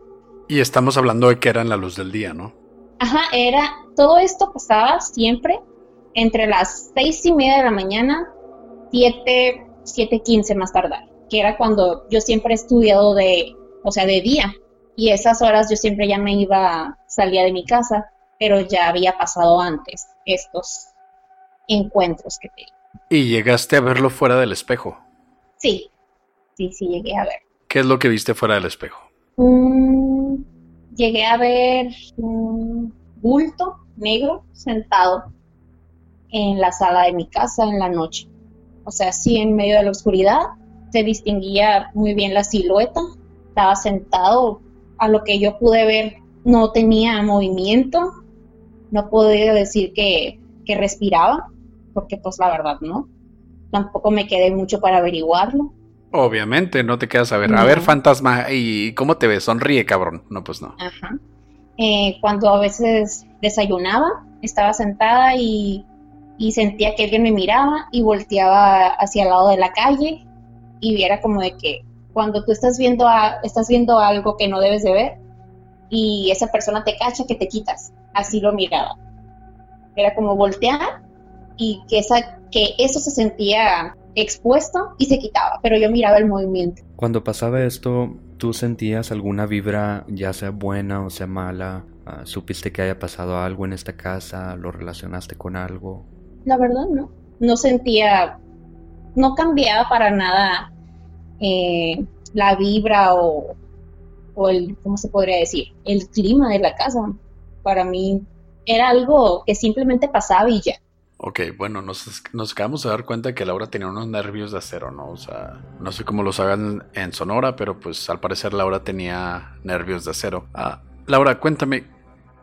Y estamos hablando de que era en la luz del día, ¿no?
Ajá, era, todo esto pasaba siempre entre las seis y media de la mañana, siete, siete quince más tardar, que era cuando yo siempre he estudiado de, o sea, de día, y esas horas yo siempre ya me iba, salía de mi casa, pero ya había pasado antes estos encuentros que te.
Y llegaste a verlo fuera del espejo.
Sí, sí, sí llegué a ver.
¿Qué es lo que viste fuera del espejo?
Mm, llegué a ver un bulto negro sentado en la sala de mi casa en la noche. O sea, sí, en medio de la oscuridad se distinguía muy bien la silueta. Estaba sentado, a lo que yo pude ver, no tenía movimiento. No podía decir que, que respiraba, porque pues la verdad no. Tampoco me quedé mucho para averiguarlo.
Obviamente, no te quedas a ver. A ver, fantasma, ¿y cómo te ves? Sonríe, cabrón. No, pues no.
Ajá. Eh, cuando a veces desayunaba, estaba sentada y, y, sentía que alguien me miraba y volteaba hacia el lado de la calle y viera como de que cuando tú estás viendo, a, estás viendo algo que no debes de ver y esa persona te cacha que te quitas. Así lo miraba. Era como voltear y que, esa, que eso se sentía expuesto y se quitaba, pero yo miraba el movimiento.
Cuando pasaba esto, ¿tú sentías alguna vibra, ya sea buena o sea mala? Uh, ¿Supiste que haya pasado algo en esta casa? ¿Lo relacionaste con algo?
La verdad no, no sentía, no cambiaba para nada eh, la vibra o, o el, ¿cómo se podría decir? El clima de la casa. Para mí era algo que simplemente pasaba y ya.
Ok, bueno, nos, acabamos de dar cuenta que Laura tenía unos nervios de acero, ¿no? O sea, no sé cómo los hagan en Sonora, pero pues al parecer Laura tenía nervios de acero. Ah, Laura, cuéntame,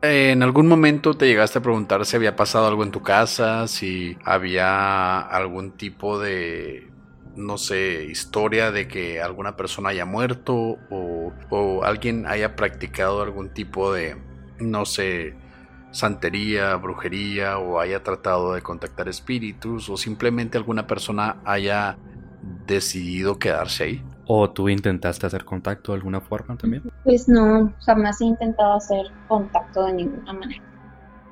¿en algún momento te llegaste a preguntar si había pasado algo en tu casa? Si había algún tipo de, no sé, historia de que alguna persona haya muerto o, o alguien haya practicado algún tipo de, no sé, santería, brujería o haya tratado de contactar espíritus o simplemente alguna persona haya decidido quedarse ahí.
¿O tú intentaste hacer contacto de alguna forma también?
Pues no, jamás he intentado hacer contacto de ninguna manera.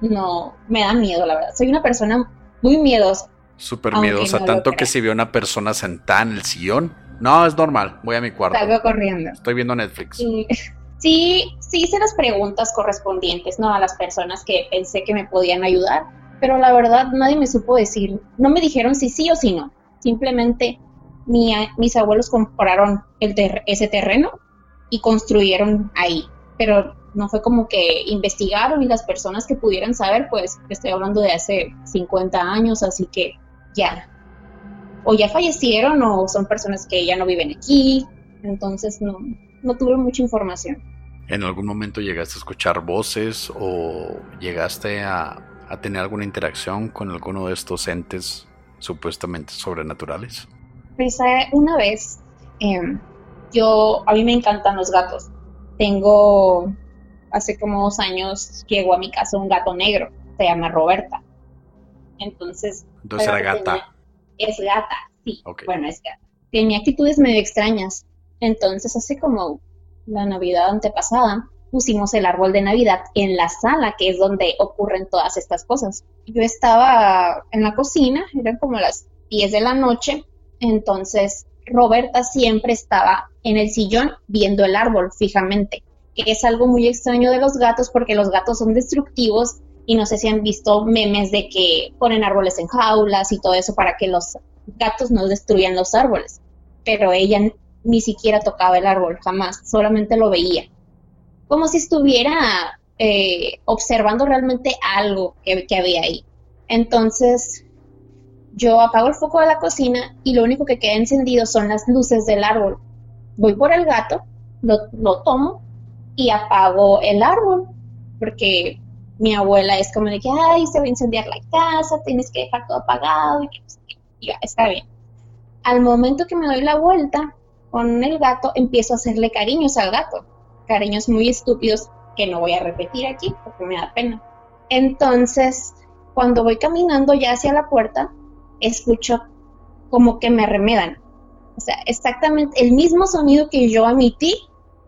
No, me da miedo, la verdad. Soy una persona muy miedosa.
Súper miedosa, no tanto que si veo una persona sentada en el sillón, no, es normal, voy a mi cuarto.
Salgo corriendo.
Estoy viendo Netflix.
Y sí, sí hice las preguntas correspondientes, ¿no? A las personas que pensé que me podían ayudar, pero la verdad nadie me supo decir, no me dijeron si sí o si no, simplemente mi, mis abuelos compraron el ese terreno y construyeron ahí, pero no fue como que investigaron y las personas que pudieran saber, pues estoy hablando de hace 50 años, así que ya, o ya fallecieron o son personas que ya no viven aquí, entonces no, no tuve mucha información.
¿En algún momento llegaste a escuchar voces o llegaste a, a tener alguna interacción con alguno de estos entes supuestamente sobrenaturales?
Pues eh, una vez, eh, yo, a mí me encantan los gatos. Tengo, hace como dos años, llegó a mi casa un gato negro, se llama Roberta. Entonces...
Entonces era gata.
Tenía, es gata, sí. Okay. Bueno, es gata. Tenía actitudes medio extrañas. Entonces, hace como la Navidad antepasada, pusimos el árbol de Navidad en la sala, que es donde ocurren todas estas cosas. Yo estaba en la cocina, eran como las 10 de la noche, entonces Roberta siempre estaba en el sillón viendo el árbol fijamente, que es algo muy extraño de los gatos porque los gatos son destructivos y no sé si han visto memes de que ponen árboles en jaulas y todo eso para que los gatos no destruyan los árboles, pero ella ni siquiera tocaba el árbol, jamás, solamente lo veía. Como si estuviera eh, observando realmente algo que, que, había ahí. Entonces, yo apago el foco de la cocina y lo único que queda encendido son las luces del árbol. Voy por el gato, lo, lo tomo y apago el árbol, porque mi abuela es como de que, ay, se va a incendiar la casa, tienes que dejar todo apagado y que, ya, está bien. Al momento que me doy la vuelta, con el gato empiezo a hacerle cariños al gato, cariños muy estúpidos que no voy a repetir aquí porque me da pena. Entonces, cuando voy caminando ya hacia la puerta, escucho como que me remedan. O sea, exactamente el mismo sonido que yo emití,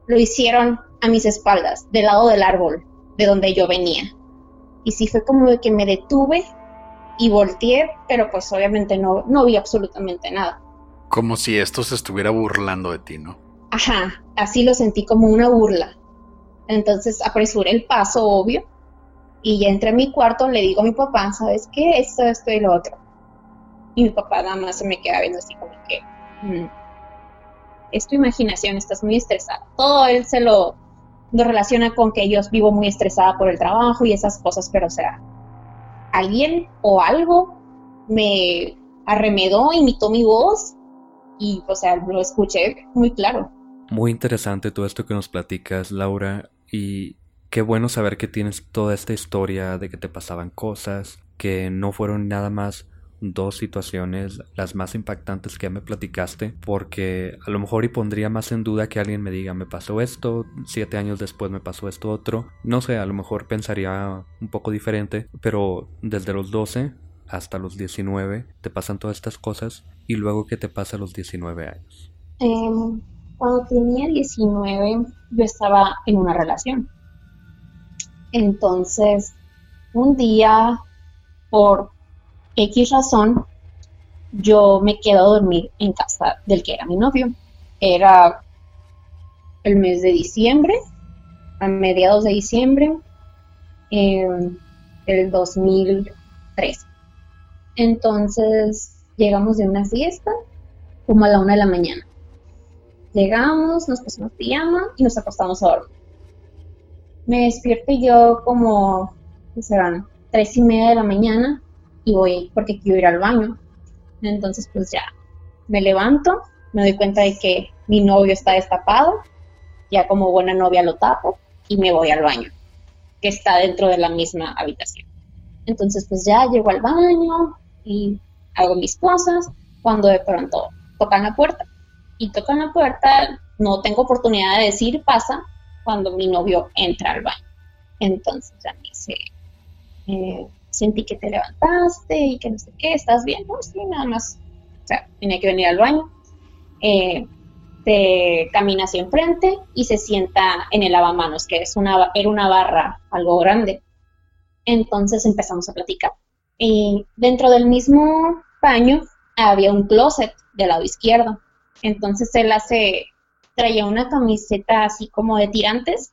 lo hicieron a mis espaldas, del lado del árbol, de donde yo venía. Y sí fue como de que me detuve y volteé, pero pues obviamente no, no vi absolutamente nada.
Como si esto se estuviera burlando de ti, ¿no?
Ajá, así lo sentí como una burla. Entonces apresuré el paso, obvio, y ya entré a mi cuarto, le digo a mi papá, ¿sabes qué? Esto, esto y lo otro. Y mi papá nada más se me queda viendo así como que, mmm, es tu imaginación, estás muy estresada. Todo él se lo, lo relaciona con que yo vivo muy estresada por el trabajo y esas cosas, pero o sea, alguien o algo me arremedó, imitó mi voz y, o sea, lo escuché muy claro.
Muy interesante todo esto que nos platicas, Laura, y qué bueno saber que tienes toda esta historia de que te pasaban cosas, que no fueron nada más dos situaciones las más impactantes que ya me platicaste porque a lo mejor y pondría más en duda que alguien me diga me pasó esto siete años después me pasó esto otro no sé a lo mejor pensaría un poco diferente pero desde los 12 hasta los 19 te pasan todas estas cosas y luego que te pasa a los 19 años
em, cuando tenía 19 yo estaba en una relación entonces un día por X razón, yo me quedo a dormir en casa del que era mi novio. Era el mes de diciembre, a mediados de diciembre, en el 2003. Entonces llegamos de una fiesta como a la una de la mañana. Llegamos, nos pusimos pijama y nos acostamos a dormir. Me despierto yo como, ¿qué serán? Tres y media de la mañana y voy porque quiero ir al baño. Entonces pues ya me levanto, me doy cuenta de que mi novio está destapado, ya como buena novia lo tapo y me voy al baño, que está dentro de la misma habitación. Entonces pues ya llego al baño y hago mis cosas cuando de pronto tocan la puerta. Y tocan la puerta, no tengo oportunidad de decir pasa cuando mi novio entra al baño. Entonces ya me dice, eh, sentí que te levantaste y que no sé qué, ¿estás bien? No, sí, nada más. O sea, tenía que venir al baño. Eh, te camina hacia enfrente y se sienta en el lavamanos, que es una, era una barra algo grande. Entonces empezamos a platicar. Y dentro del mismo baño había un closet del lado izquierdo. Entonces él hace, traía una camiseta así como de tirantes,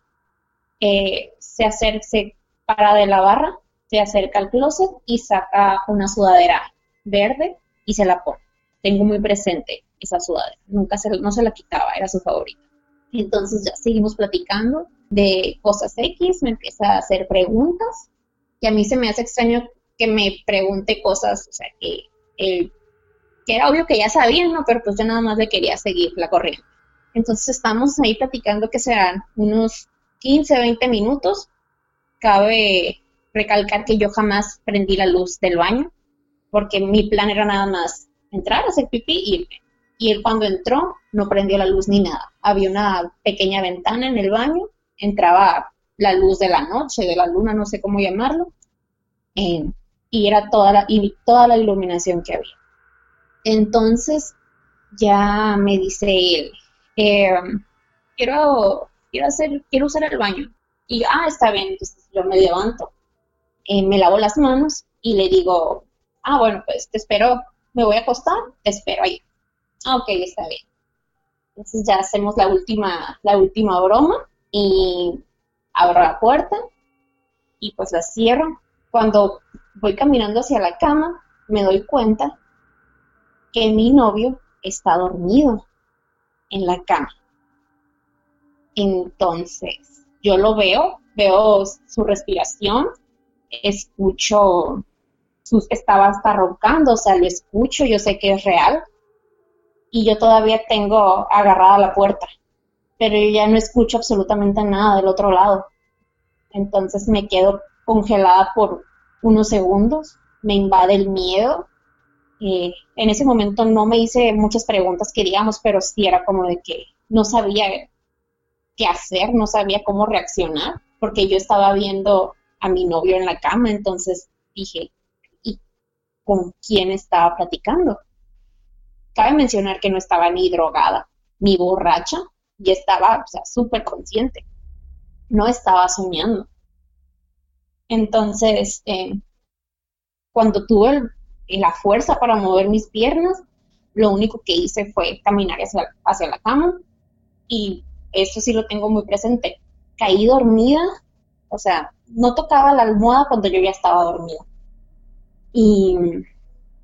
eh, se acerca, se para de la barra se acerca al closet y saca una sudadera verde y se la pone. Tengo muy presente esa sudadera, nunca se, no se la quitaba, era su favorita. Entonces ya seguimos platicando de cosas X, me empieza a hacer preguntas, y a mí se me hace extraño que me pregunte cosas, o sea, que, que era obvio que ya sabían, ¿no? Pero pues yo nada más le quería seguir la corriente. Entonces estamos ahí platicando que serán unos 15, 20 minutos. Cabe recalcar que yo jamás prendí la luz del baño, porque mi plan era nada más entrar, hacer pipí y irme. Y él cuando entró no prendió la luz ni nada. Había una pequeña ventana en el baño, entraba la luz de la noche, de la luna, no sé cómo llamarlo, eh, y era toda la, y toda la iluminación que había. Entonces ya me dice él, eh, quiero, quiero hacer, quiero usar el baño. Y ah, está bien, entonces yo me levanto eh, me lavo las manos y le digo, ah, bueno, pues te espero, me voy a acostar, te espero ahí. Ah, ok, está bien. Entonces ya hacemos la última, la última broma y abro la puerta y pues la cierro. Cuando voy caminando hacia la cama, me doy cuenta que mi novio está dormido en la cama. Entonces, yo lo veo, veo su respiración, escucho, estaba hasta roncando, o sea, lo escucho, yo sé que es real, y yo todavía tengo agarrada la puerta, pero yo ya no escucho absolutamente nada del otro lado. Entonces me quedo congelada por unos segundos, me invade el miedo. Eh, en ese momento no me hice muchas preguntas que digamos, pero sí era como de que no sabía qué hacer, no sabía cómo reaccionar, porque yo estaba viendo a mi novio en la cama, entonces dije, ¿y con quién estaba platicando? Cabe mencionar que no estaba ni drogada, ni borracha, y estaba, o sea, súper consciente. No estaba soñando. Entonces, eh, cuando tuve la fuerza para mover mis piernas, lo único que hice fue caminar hacia, hacia la cama y eso sí lo tengo muy presente. Caí dormida, o sea, no tocaba la almohada cuando yo ya estaba dormida. Y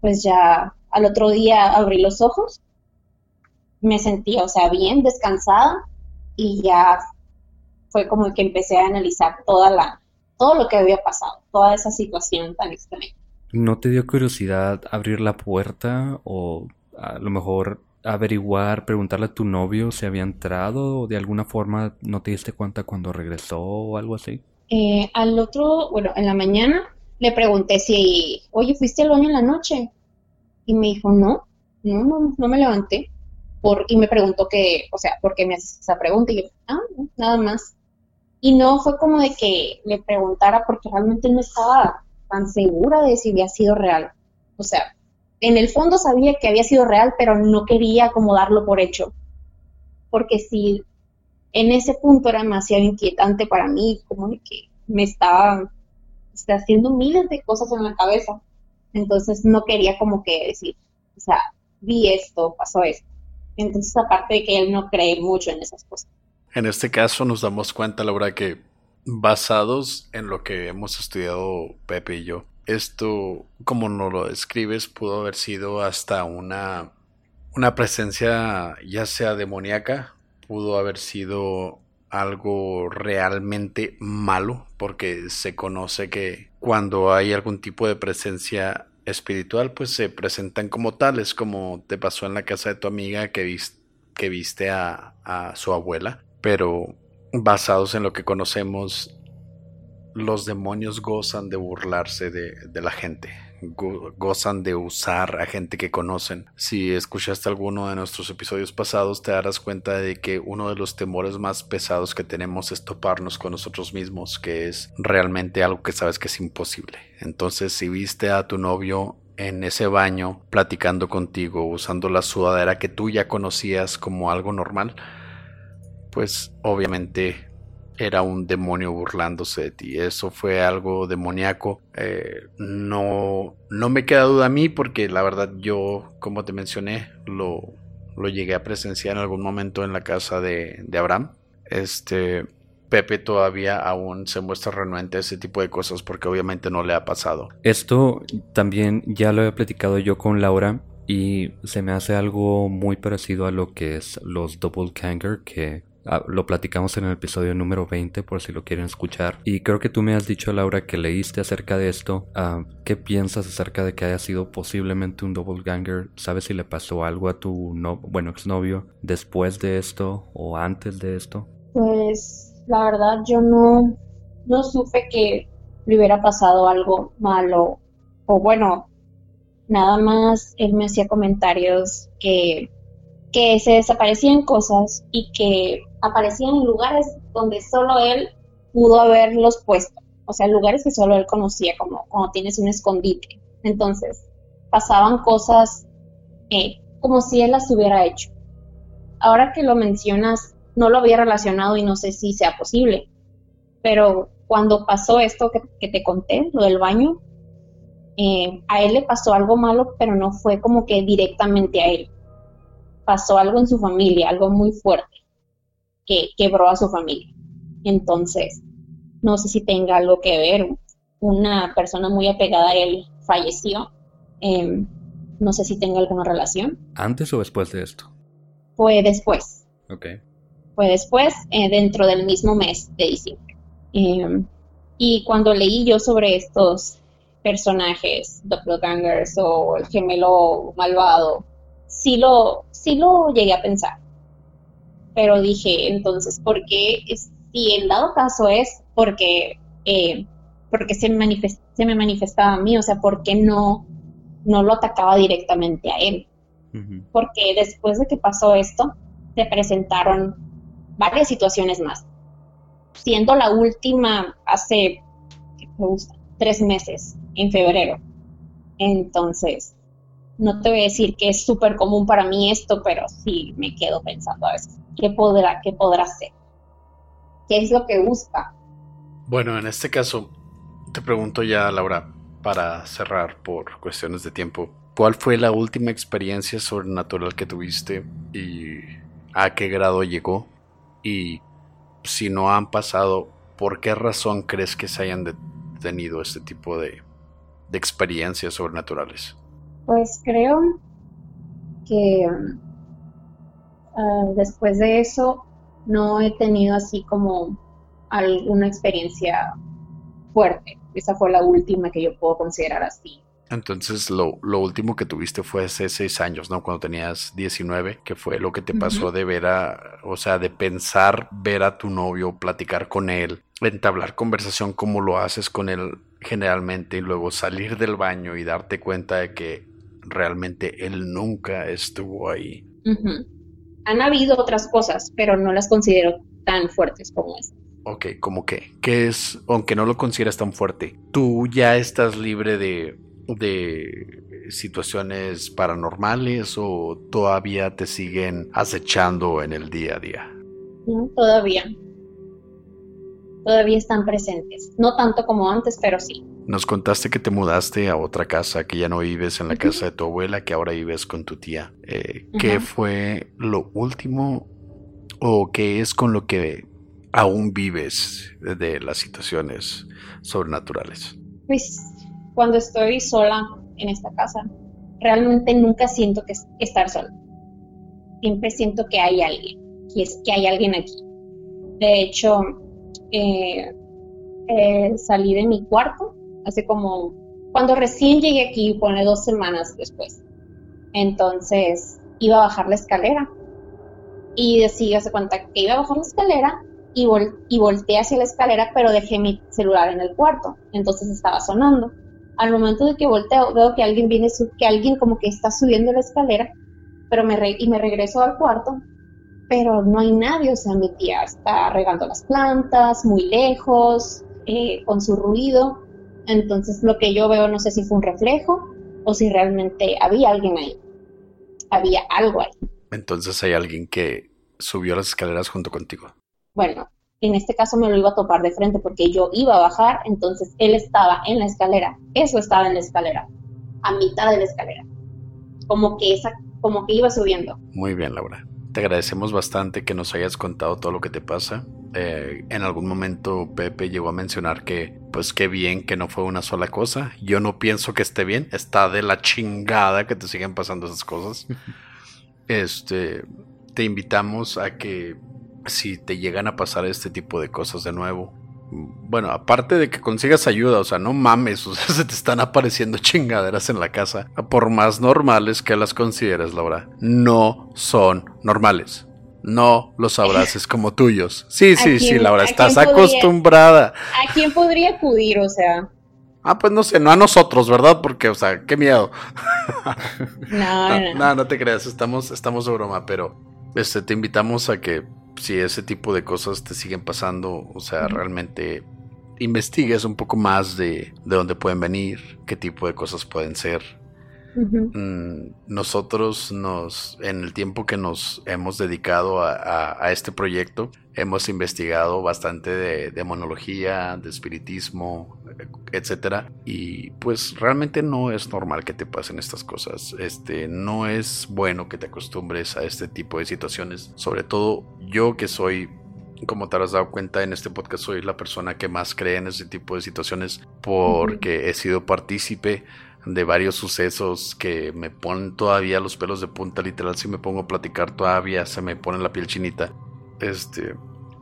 pues ya al otro día abrí los ojos, me sentía, o sea, bien, descansada y ya fue como que empecé a analizar toda la, todo lo que había pasado, toda esa situación tan extraña.
¿No te dio curiosidad abrir la puerta o a lo mejor averiguar, preguntarle a tu novio si había entrado o de alguna forma no te diste cuenta cuando regresó o algo así?
Eh, al otro, bueno, en la mañana le pregunté si, oye, ¿fuiste al baño en la noche? Y me dijo, no, no, no, no me levanté. Por, y me preguntó que, o sea, ¿por qué me haces esa pregunta? Y yo, ah, nada más. Y no fue como de que le preguntara porque realmente no estaba tan segura de si había sido real. O sea, en el fondo sabía que había sido real, pero no quería como darlo por hecho. Porque si en ese punto era demasiado inquietante para mí, como de que me estaba, estaba haciendo miles de cosas en la cabeza. Entonces no quería como que decir, o sea, vi esto, pasó esto. Entonces aparte de que él no cree mucho en esas cosas.
En este caso nos damos cuenta, Laura, que basados en lo que hemos estudiado Pepe y yo, esto, como nos lo describes, pudo haber sido hasta una, una presencia ya sea demoníaca, pudo haber sido algo realmente malo, porque se conoce que cuando hay algún tipo de presencia espiritual, pues se presentan como tales, como te pasó en la casa de tu amiga que, que viste a, a su abuela, pero basados en lo que conocemos los demonios gozan de burlarse de, la gente, gozan de usar a gente que conocen. Si escuchaste alguno de nuestros episodios pasados, te darás cuenta de que uno de los temores más pesados que tenemos es toparnos con nosotros mismos, que es realmente algo que sabes que es imposible. Entonces, si viste a tu novio en ese baño platicando contigo, usando la sudadera que tú ya conocías como algo normal, pues obviamente era un demonio burlándose de ti. Eso fue algo demoníaco. Eh, no, no me queda duda a mí porque la verdad yo, como te mencioné, lo, lo llegué a presenciar en algún momento en la casa de, de Abraham. Este, Pepe todavía aún se muestra renuente a ese tipo de cosas porque obviamente no le ha pasado.
Esto también ya lo he platicado yo con Laura y se me hace algo muy parecido a lo que es los double kanger que lo platicamos en el episodio número 20 por si lo quieren escuchar. Y creo que tú me has dicho, Laura, que leíste acerca de esto. Ah, ¿Qué piensas acerca de que haya sido posiblemente un double ganger? ¿Sabes si le pasó algo a tu no, bueno, exnovio después de esto o antes de esto?
Pues la verdad yo no, no supe que le hubiera pasado algo malo. O bueno, nada más él me hacía comentarios que que se desaparecían cosas y que aparecían en lugares donde solo él pudo haberlos puesto, o sea, lugares que solo él conocía, como cuando tienes un escondite. Entonces, pasaban cosas eh, como si él las hubiera hecho. Ahora que lo mencionas, no lo había relacionado y no sé si sea posible, pero cuando pasó esto que, te conté, lo del baño, eh, a él le pasó algo malo, pero no fue como que directamente a él pasó algo en su familia, algo muy fuerte, que quebró a su familia. Entonces, no sé si tenga algo que ver. Una persona muy apegada a él falleció. Em, no sé si tenga alguna relación.
¿Antes o después de esto?
Fue después.
Ok.
Fue después, eh, dentro del mismo mes de diciembre. Em, y cuando leí yo sobre estos personajes, doppelgangers o el gemelo malvado, sí lo, sí lo llegué a pensar. Pero dije, entonces, ¿por qué? Si el dado caso es porque, eh, porque se, se me manifestaba a mí, o sea, ¿por qué no, no lo atacaba directamente a él? Porque después de que pasó esto, se presentaron varias situaciones más. Siendo la última hace tres meses, en febrero. Entonces, no te voy a decir que es súper común para mí esto, pero sí me quedo pensando a veces, ¿qué podrá, qué podrá ser? ¿Qué es lo que busca?
Bueno, en este caso, te pregunto ya, Laura, para cerrar por cuestiones de tiempo, ¿cuál fue la última experiencia sobrenatural que tuviste y a qué grado llegó? Y si no han pasado, ¿por qué razón crees que se hayan tenido este tipo de experiencias sobrenaturales?
Pues creo que ah, después de eso no he tenido así como alguna experiencia fuerte. Esa fue la última que yo puedo considerar así.
Entonces, lo, lo, último que tuviste fue hace seis años, ¿no? Cuando tenías 19, que fue lo que te pasó de ver a, o sea, de pensar ver a tu novio, platicar con él, entablar conversación como lo haces con él generalmente y luego salir del baño y darte cuenta de que realmente él nunca estuvo ahí.
Han habido otras cosas, pero no las considero tan fuertes como esa.
Ok, ¿cómo qué? ¿Qué es, aunque no lo consideras tan fuerte? ¿Tú ya estás libre de, de situaciones paranormales o todavía te siguen acechando en el día a día?
No, todavía. Todavía están presentes. No tanto como antes, pero sí.
Nos contaste que te mudaste a otra casa, que ya no vives en la casa de tu abuela, que ahora vives con tu tía. Eh, ¿Qué fue lo último o qué es con lo que aún vives de las situaciones sobrenaturales?
Pues cuando estoy sola en esta casa, realmente nunca siento que estar sola. Siempre siento que hay alguien, que, es, que hay alguien aquí. De hecho, eh, eh, salí de mi cuarto hace como, cuando recién llegué aquí, pone dos semanas después. Entonces, iba a bajar la escalera. Y decía, se cuenta que iba a bajar la escalera y, y volteé hacia la escalera, pero dejé mi celular en el cuarto. Entonces estaba sonando. Al momento de que volteo, veo que alguien viene, que alguien como que está subiendo la escalera, pero me y me regreso al cuarto, pero no hay nadie, o sea, mi tía está regando las plantas, muy lejos, eh, con su ruido. Entonces lo que yo veo no sé si fue un reflejo o si realmente había alguien ahí. Había algo ahí.
Entonces hay alguien que subió las escaleras junto contigo.
Bueno, en este caso me lo iba a topar de frente porque yo iba a bajar, entonces él estaba en la escalera, eso estaba en la escalera, a mitad de la escalera, como que esa, como que iba subiendo.
Muy bien, Laura. Te agradecemos bastante que nos hayas contado todo lo que te pasa. Eh, en algún momento Pepe llegó a mencionar que, pues qué bien que no fue una sola cosa. Yo no pienso que esté bien. Está de la chingada que te sigan pasando esas cosas. Este, te invitamos a que si te llegan a pasar este tipo de cosas de nuevo, bueno, aparte de que consigas ayuda, o sea, no mames, o sea, se te están apareciendo chingaderas en la casa, por más normales que las consideres, Laura, no son normales. No los abraces como tuyos. Sí, sí, sí, Laura, estás acostumbrada.
¿A quién podría acudir, o sea?
Ah, pues no sé, no a nosotros, ¿verdad? Porque, o sea, qué miedo.
no, no,
no, no te creas, estamos, estamos de broma, pero este, te invitamos a que si ese tipo de cosas te siguen pasando, o sea, realmente investigues un poco más de, de dónde pueden venir, qué tipo de cosas pueden ser. Mm, nosotros nos, en el tiempo que nos hemos dedicado a, a este proyecto, hemos investigado bastante de demonología, de espiritismo, etcétera. Y pues realmente no es normal que te pasen estas cosas. Este no es bueno que te acostumbres a este tipo de situaciones. Sobre todo yo que soy como te has dado cuenta en este podcast soy la persona que más cree en ese tipo de situaciones porque he sido partícipe de varios sucesos que me ponen todavía los pelos de punta literal si me pongo a platicar todavía se me pone la piel chinita este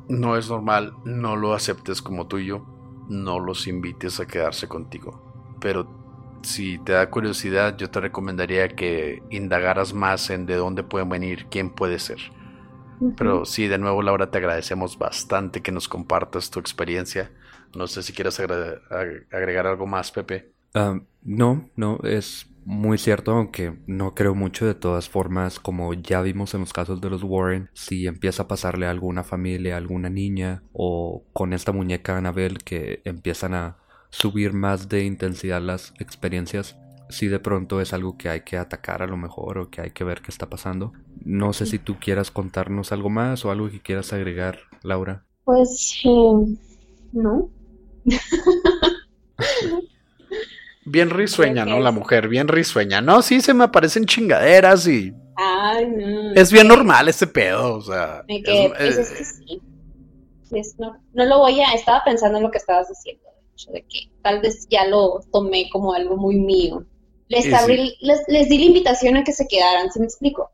no es normal no lo aceptes como tuyo no los invites a quedarse contigo. Pero si te da curiosidad, yo te recomendaría que indagaras más en de dónde pueden venir, quién puede ser. Pero sí, de nuevo, Laura, te agradecemos bastante que nos compartas tu experiencia. No sé si quieres agregar algo más, Pepe.
Ah, no, no, es muy cierto, aunque no creo mucho de todas formas, como ya vimos en los casos de los Warren, si empieza a pasarle a alguna familia, a alguna niña, o con esta muñeca Annabelle que empiezan a subir más de intensidad las experiencias, si de pronto es algo que hay que atacar a lo mejor o que hay que ver qué está pasando. No sé si tú quieras contarnos algo más o algo que quieras agregar, Laura.
Pues eh, no.
Bien risueña, ¿no? La mujer, bien risueña. No, sí, se me aparecen chingaderas y.
Ay, no.
Es bien normal ese pedo, o sea.
Me es, es, que sí. no, no, lo voy a. Estaba pensando en lo que estabas diciendo, de hecho, de que tal vez ya lo tomé como algo muy mío. Les, les, les di la invitación a que se quedaran, ¿se me explico?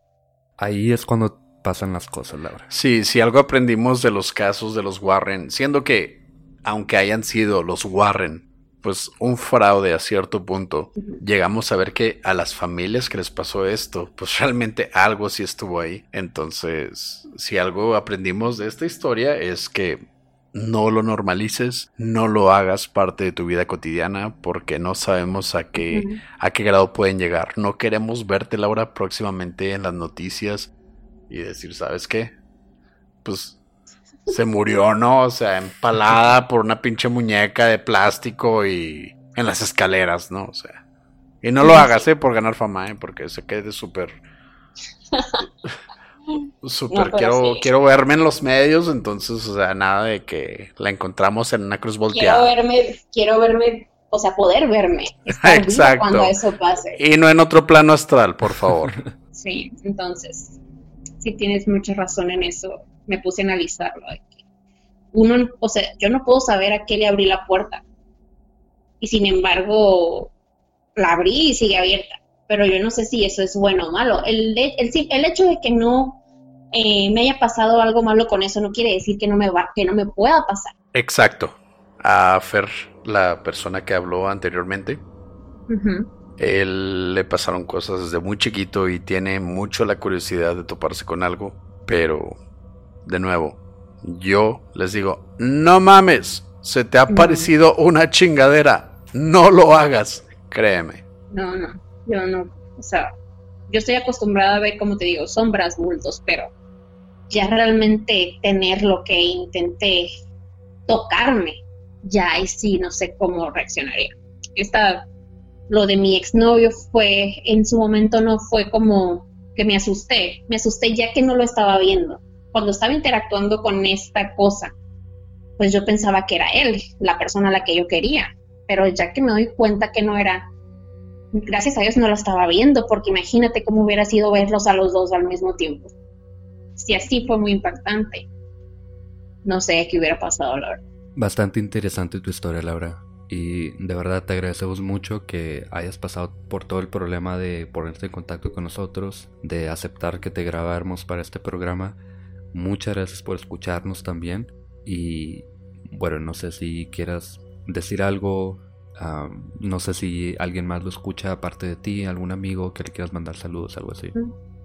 Ahí es cuando pasan las cosas, Laura.
Sí, si algo aprendimos de los casos de los Warren, siendo que, aunque hayan sido los Warren, pues un fraude a cierto punto, llegamos a ver que a las familias que les pasó esto, pues realmente algo sí estuvo ahí. Entonces, si algo aprendimos de esta historia es que no lo normalices, no lo hagas parte de tu vida cotidiana porque no sabemos a qué, a qué grado pueden llegar. No queremos verte, Laura, próximamente en las noticias y decir, ¿sabes qué? Pues se murió, ¿no? O sea, empalada por una pinche muñeca de plástico y en las escaleras, ¿no? O sea. Y no lo hagas, ¿eh? Por ganar fama, ¿eh? Porque se quede súper... Súper, quiero, quiero verme en los medios, entonces, o sea, nada de que la encontramos en una cruz volteada.
Quiero verme, quiero verme, o sea, poder verme.
Exacto.
Cuando eso pase.
Y no en otro plano astral, por favor.
sí, entonces, sí tienes mucha razón en eso. Me puse a analizarlo. Uno, o sea, yo no puedo saber a qué le abrí la puerta. Y sin embargo, la abrí y sigue abierta pero yo no sé si eso es bueno o malo. El, el, el hecho de que no eh, me haya pasado algo malo con eso no quiere decir que no me, va, que no me pueda pasar.
Exacto. A Fer, la persona que habló anteriormente, él le pasaron cosas desde muy chiquito y tiene mucho la curiosidad de toparse con algo, pero de nuevo, yo les digo, no mames, se te ha parecido una chingadera, no lo hagas, créeme.
No, no. Yo no, o sea, yo estoy acostumbrada a ver, como te digo, sombras, bultos, pero ya realmente tener lo que intenté tocarme, ya ahí sí no sé cómo reaccionaría. Esta, lo de mi exnovio fue, en su momento no fue como que me asusté, me asusté ya que no lo estaba viendo. Cuando estaba interactuando con esta cosa, pues yo pensaba que era él, la persona a la que yo quería, pero ya que me doy cuenta que no era, gracias a Dios no lo estaba viendo, porque imagínate cómo hubiera sido verlos a los dos al mismo tiempo. Si así fue muy impactante, no sé qué hubiera pasado, Laura.
Bastante interesante tu historia, Laura. Y de verdad te agradecemos mucho que hayas pasado por todo el problema de ponerte en contacto con nosotros, de aceptar que te grabáramos para este programa. Muchas gracias por escucharnos también. Y bueno, no sé si quieras decir algo, no sé si alguien más lo escucha aparte de ti, algún amigo que le quieras mandar saludos, algo así.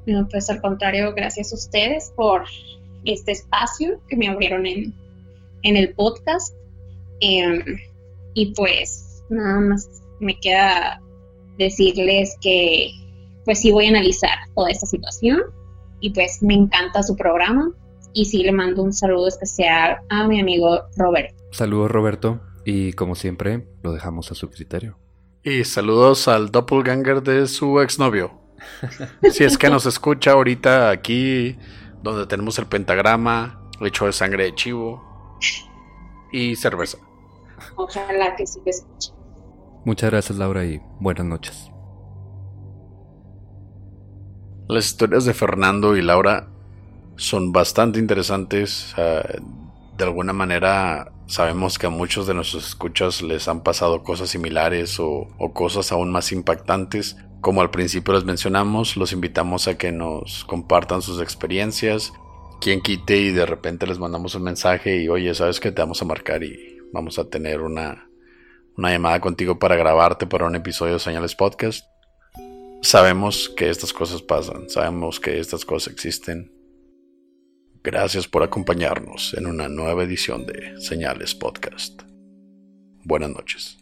No, pues al contrario, gracias a ustedes por este espacio que me abrieron en, en el podcast. Em, y pues nada más me queda decirles que pues sí voy a analizar toda esta situación y pues me encanta su programa y sí le mando un saludo especial a mi amigo Roberto.
Saludos Roberto. Y como siempre, lo dejamos a su criterio.
Y saludos al doppelganger de su exnovio. si es que nos escucha ahorita aquí, donde tenemos el pentagrama, hecho de sangre de chivo y cerveza.
Ojalá que sí te escuche.
Muchas gracias, Laura, y buenas noches.
Las historias de Fernando y Laura son bastante interesantes. de alguna manera Sabemos que a muchos de nuestros escuchas les han pasado cosas similares o, cosas aún más impactantes. Como al principio les mencionamos, los invitamos a que nos compartan sus experiencias. Quien quite y de repente les mandamos un mensaje y oye, sabes que te vamos a marcar y vamos a tener una, una llamada contigo para grabarte para un episodio de Señales Podcast. Sabemos que estas cosas pasan, sabemos que estas cosas existen Gracias por acompañarnos en una nueva edición de Señales Podcast. Buenas noches.